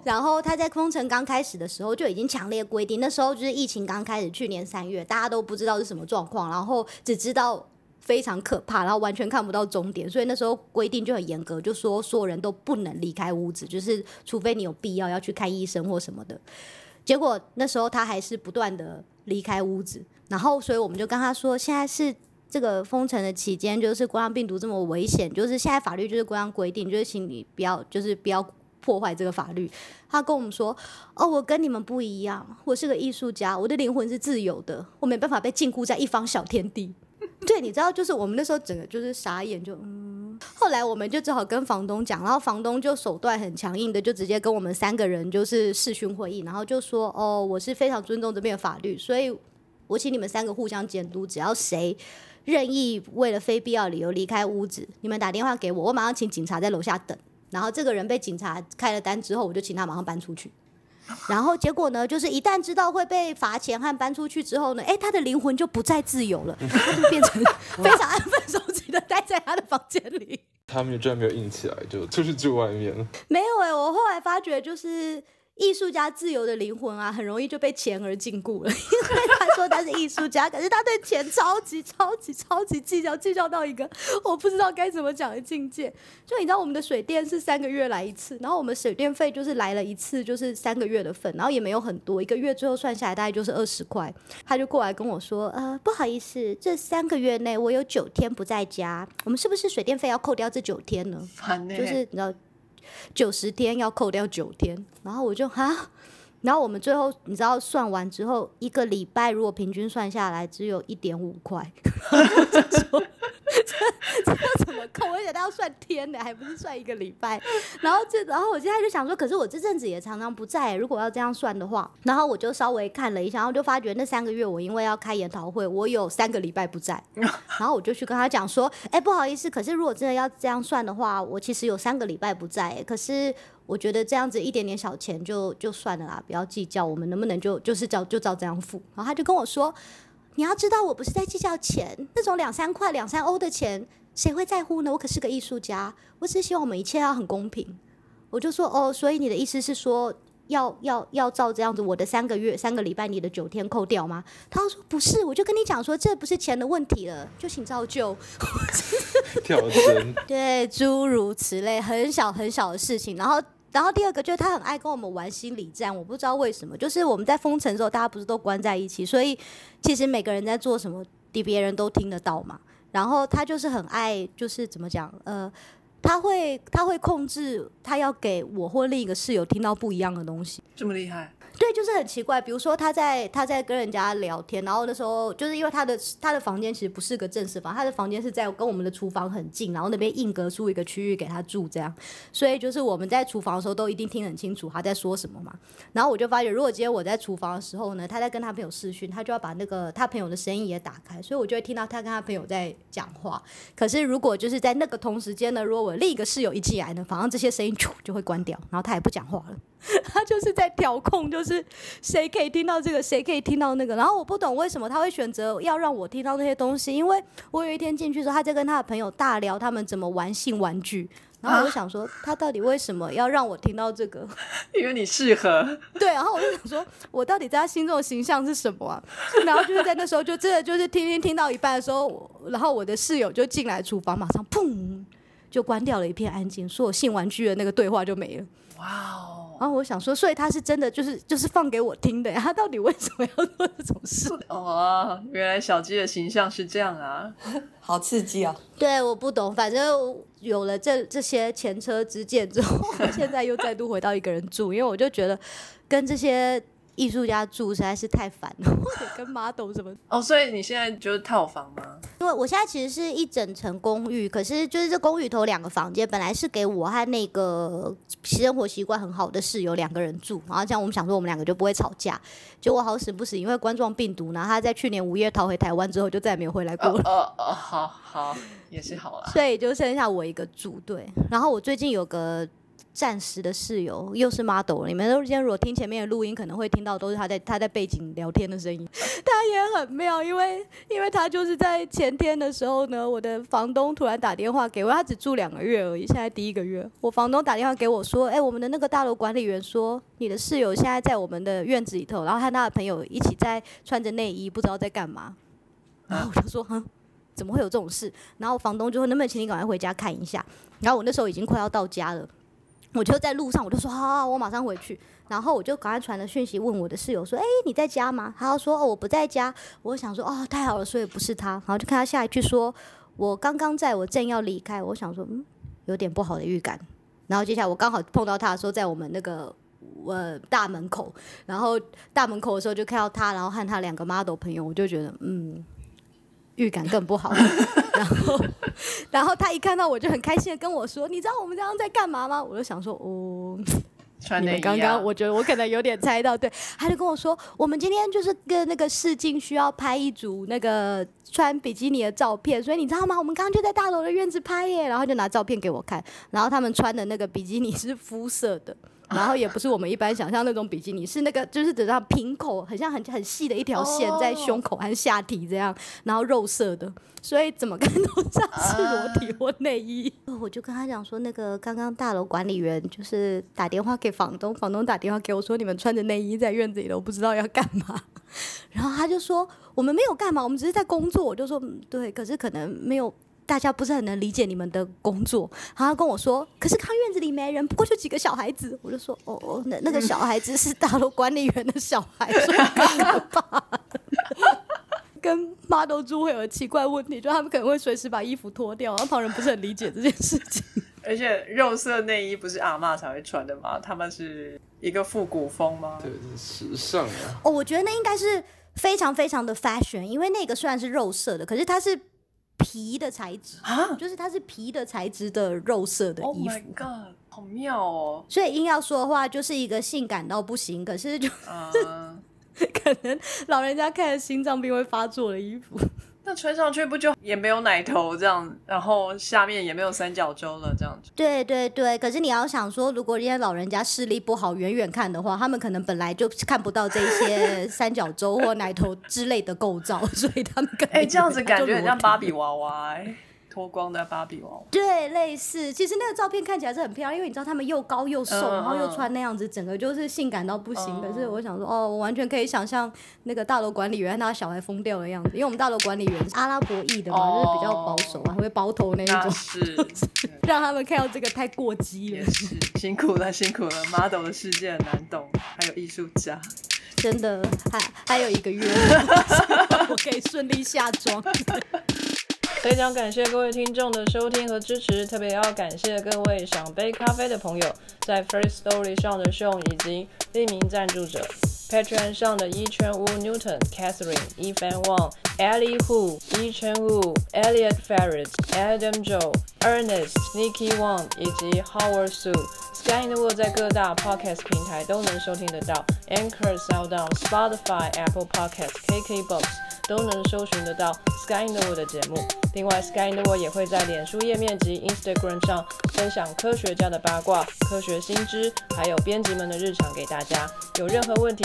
然后他在封城刚开始的时候就已经强烈规定，那时候就是疫情刚开始，去年三月，大家都不知道是什么状况，然后只知道。非常可怕，然后完全看不到终点，所以那时候规定就很严格，就说所有人都不能离开屋子，就是除非你有必要要去看医生或什么的。结果那时候他还是不断的离开屋子，然后所以我们就跟他说，现在是这个封城的期间，就是冠状病毒这么危险，就是现在法律就是这样规定，就是请你不要，就是不要破坏这个法律。他跟我们说，哦，我跟你们不一样，我是个艺术家，我的灵魂是自由的，我没办法被禁锢在一方小天地。对，你知道，就是我们那时候整个就是傻眼，就嗯。后来我们就只好跟房东讲，然后房东就手段很强硬的，就直接跟我们三个人就是视讯会议，然后就说，哦，我是非常尊重这边的法律，所以我请你们三个互相监督，只要谁任意为了非必要理由离开屋子，你们打电话给我，我马上请警察在楼下等。然后这个人被警察开了单之后，我就请他马上搬出去。然后结果呢，就是一旦知道会被罚钱和搬出去之后呢，哎，他的灵魂就不再自由了，他就变成 非常安分守己的待在他的房间里。他们居然没有硬起来，就出去住外面了。没有哎、我后来发觉就是。艺术家自由的灵魂啊，很容易就被钱而禁锢了。因为他说他是艺术家，可是他对钱超级超级超级计较，计较到一个 我不知道该怎么讲的境界。就你知道，我们的水电是三个月来一次，然后我们水电费就是来了一次就是三个月的份，然后也没有很多，一个月最后算下来大概就是二十块。他就过来跟我说，呃，不好意思，这三个月内我有九天不在家，我们是不是水电费要扣掉这九天呢？就是你知道，九十天要扣掉九天，然后我就哈，然后我们最后你知道算完之后，一个礼拜如果平均算下来只有一点五块，这这要怎么扣？而且他要算天的，还不是算一个礼拜。然后这，然后我现在就想说，可是我这阵子也常常不在，如果要这样算的话，然后我就稍微看了一下，然后就发觉那三个月我因为要开研讨会，我有三个礼拜不在，然后我就去跟他讲说，哎、不好意思，可是如果真的要这样算的话，我其实有三个礼拜不在，可是我觉得这样子一点点小钱就就算了啦，不要计较，我们能不能就就是照就照这样付？然后他就跟我说，你要知道我不是在计较钱，那种两三块、两三欧的钱，谁会在乎呢？我可是个艺术家，我只是希望我们一切要很公平。我就说哦，所以你的意思是说？要要要照这样子，我的三个月、三个礼拜，你的九天扣掉吗？他说不是，我就跟你讲说，这不是钱的问题了，就请照旧。跳针，对，诸如此类，很小很小的事情。然后，然后第二个就是他很爱跟我们玩心理战，我不知道为什么。就是我们在封城之后，大家不是都关在一起，所以其实每个人在做什么，别人都听得到嘛。然后他就是很爱，就是怎么讲，呃，他会他会控制，他要给我或另一个室友听到不一样的东西。这么厉害，对，就是很奇怪。比如说他在他在跟人家聊天，然后那时候就是因为他的他的房间其实不是个正式房，他的房间是在跟我们的厨房很近，然后那边硬隔出一个区域给他住，这样。所以就是我们在厨房的时候都一定听很清楚他在说什么嘛。然后我就发觉，如果今天我在厨房的时候呢，他在跟他朋友视讯，他就要把那个他朋友的声音也打开，所以我就会听到他跟他朋友在讲话。可是如果就是在那个同时间呢，如果我另一个室友一进来呢，反正这些声音就会关掉，然后他也不讲话了。他就是在调控，就是谁可以听到这个，谁可以听到那个。然后我不懂为什么他会选择要让我听到那些东西，因为我有一天进去的时候，他在跟他的朋友大聊他们怎么玩性玩具。然后我就想说，他到底为什么要让我听到这个？因为你适合。对，然后我就想说，我到底在他心中的形象是什么啊？然后就是在那时候，就真的就是听听听到一半的时候，然后我的室友就进来厨房，马上砰就关掉了一片安静，所有性玩具的那个对话就没了。哇哦！然后我想说，所以他是真的就是就是放给我听的呀，他到底为什么要做这种事？哦，原来小鸡的形象是这样啊！好刺激哦！对，我不懂，反正有了这这些前车之鉴之后，我现在又再度回到一个人住，因为我就觉得跟这些艺术家住实在是太烦了，或者跟 model 什么。哦，所以你现在就是套房吗？因为我现在其实是一整层公寓，可是就是这公寓头两个房间本来是给我和那个生活习惯很好的室友两个人住，然后这样我们想说我们两个就不会吵架。结果好死不死，因为冠状病毒呢，他在去年五月逃回台湾之后就再也没有回来过了。哦哦，好好也是好啊。所以就剩下我一个住对，然后我最近有个暂时的室友，又是 model，你们都今天如果听前面的录音，可能会听到都是他在他在背景聊天的声音。他也很妙，因为因为他就是在前天的时候呢，我的房东突然打电话给我，他只住两个月而已，现在第一个月，我房东打电话给我说，哎、我们的那个大楼管理员说，你的室友现在在我们的院子里头，然后和他的朋友一起在穿着内衣，不知道在干嘛。然后我就说，哼。怎么会有这种事？然后房东就说能不能请你赶快回家看一下。然后我那时候已经快要到家了，我就在路上，我就说好，我马上回去。然后我就赶快传了讯息问我的室友说：“哎、你在家吗？”他说：“哦，我不在家。”我想说：“哦，太好了，所以不是他。”然后就看他下一句说：“我刚刚在，我正要离开。”我想说：“嗯，有点不好的预感。”然后接下来我刚好碰到他的时候，在我们那个呃大门口，然后大门口的时候就看到他，然后和他两个 model 朋友，我就觉得嗯。预感更不好，然后，然后他一看到我就很开心的跟我说：“你知道我们刚刚在干嘛吗？”我就想说：“哦，你们刚刚，我觉得我可能有点猜到，对，他就跟我说，我们今天就是跟那个试镜需要拍一组那个穿比基尼的照片，所以你知道吗？我们刚刚就在大楼的院子拍耶，然后就拿照片给我看，然后他们穿的那个比基尼是肤色的。然后也不是我们一般想象那种比基尼，是那个就是只让平口，很像很很细的一条线在胸口和下体这样，然后肉色的，所以怎么看都像是裸体或内衣。我就跟他讲说，那个刚刚大楼管理员就是打电话给房东，房东打电话给我说你们穿着内衣在院子里我，不知道要干嘛。然后他就说我们没有干嘛，我们只是在工作。我就说嗯对，可是可能没有。大家不是很能理解你们的工作，然后他跟我说，可是看院子里没人，不过就几个小孩子。我就说，哦哦，那那个小孩子是大楼管理员的小孩，所以更可怕。跟 model 住会有奇怪问题，就他们可能会随时把衣服脱掉，然后旁人不是很理解这件事情。而且肉色内衣不是阿妈才会穿的吗？他们是一个复古风吗？对，是时尚啊。哦，我觉得那应该是非常非常的 fashion，因为那个虽然是肉色的，可是它是皮的材质啊就是它是皮的材质的肉色的，Oh 衣服。my god，好妙哦！所以硬要说的话，就是一个性感到不行，可是就嗯，可能老人家看了心脏病会发作的衣服。那穿上去不就也没有奶头这样，然后下面也没有三角洲了这样子？对对对，可是你要想说，如果人家老人家视力不好，远远看的话，他们可能本来就看不到这些 三角洲或奶头之类的构造，所以他们可能哎、这样子感觉很像芭比娃。娃娃、哎，脱光的芭比娃娃。对，类似，其实那个照片看起来是很漂亮，因为你知道他们又高又瘦，嗯然后又嗯穿那样子，整个就是性感到不行。嗯可是我想说，哦，我完全可以想象那个大楼管理员他小孩疯掉的样子，因为我们大楼管理员是阿拉伯裔的嘛，哦就是比较保守啊，会包头那一那种，是，让他们看到这个太过激了，也是辛苦了，辛苦了。model 的世界很难懂，还有艺术家。真的，还还有一个月，我可以顺利下妆。非常感谢各位听众的收听和支持，特别要感谢各位想杯咖啡的朋友，在 First Story 上的 Show 以及匿名赞助者。Patreon 上的一圈屋 Newton、Catherine、e f a n Wang、Ellie Hu、一圈屋 Elliot Ferret、Adam Joe、Ernest、Nikki Wang 以及 Howard Su。Skyneworld 在各大 Podcast 平台都能收听得到，Anchor、SoundOn、Spotify、Apple Podcast、KKBox 都能搜寻得到 Skyneworld 的节目。另外，Skyneworld 也会在脸书页面及 Instagram 上分享科学家的八卦、科学新知，还有编辑们的日常给大家。有任何问题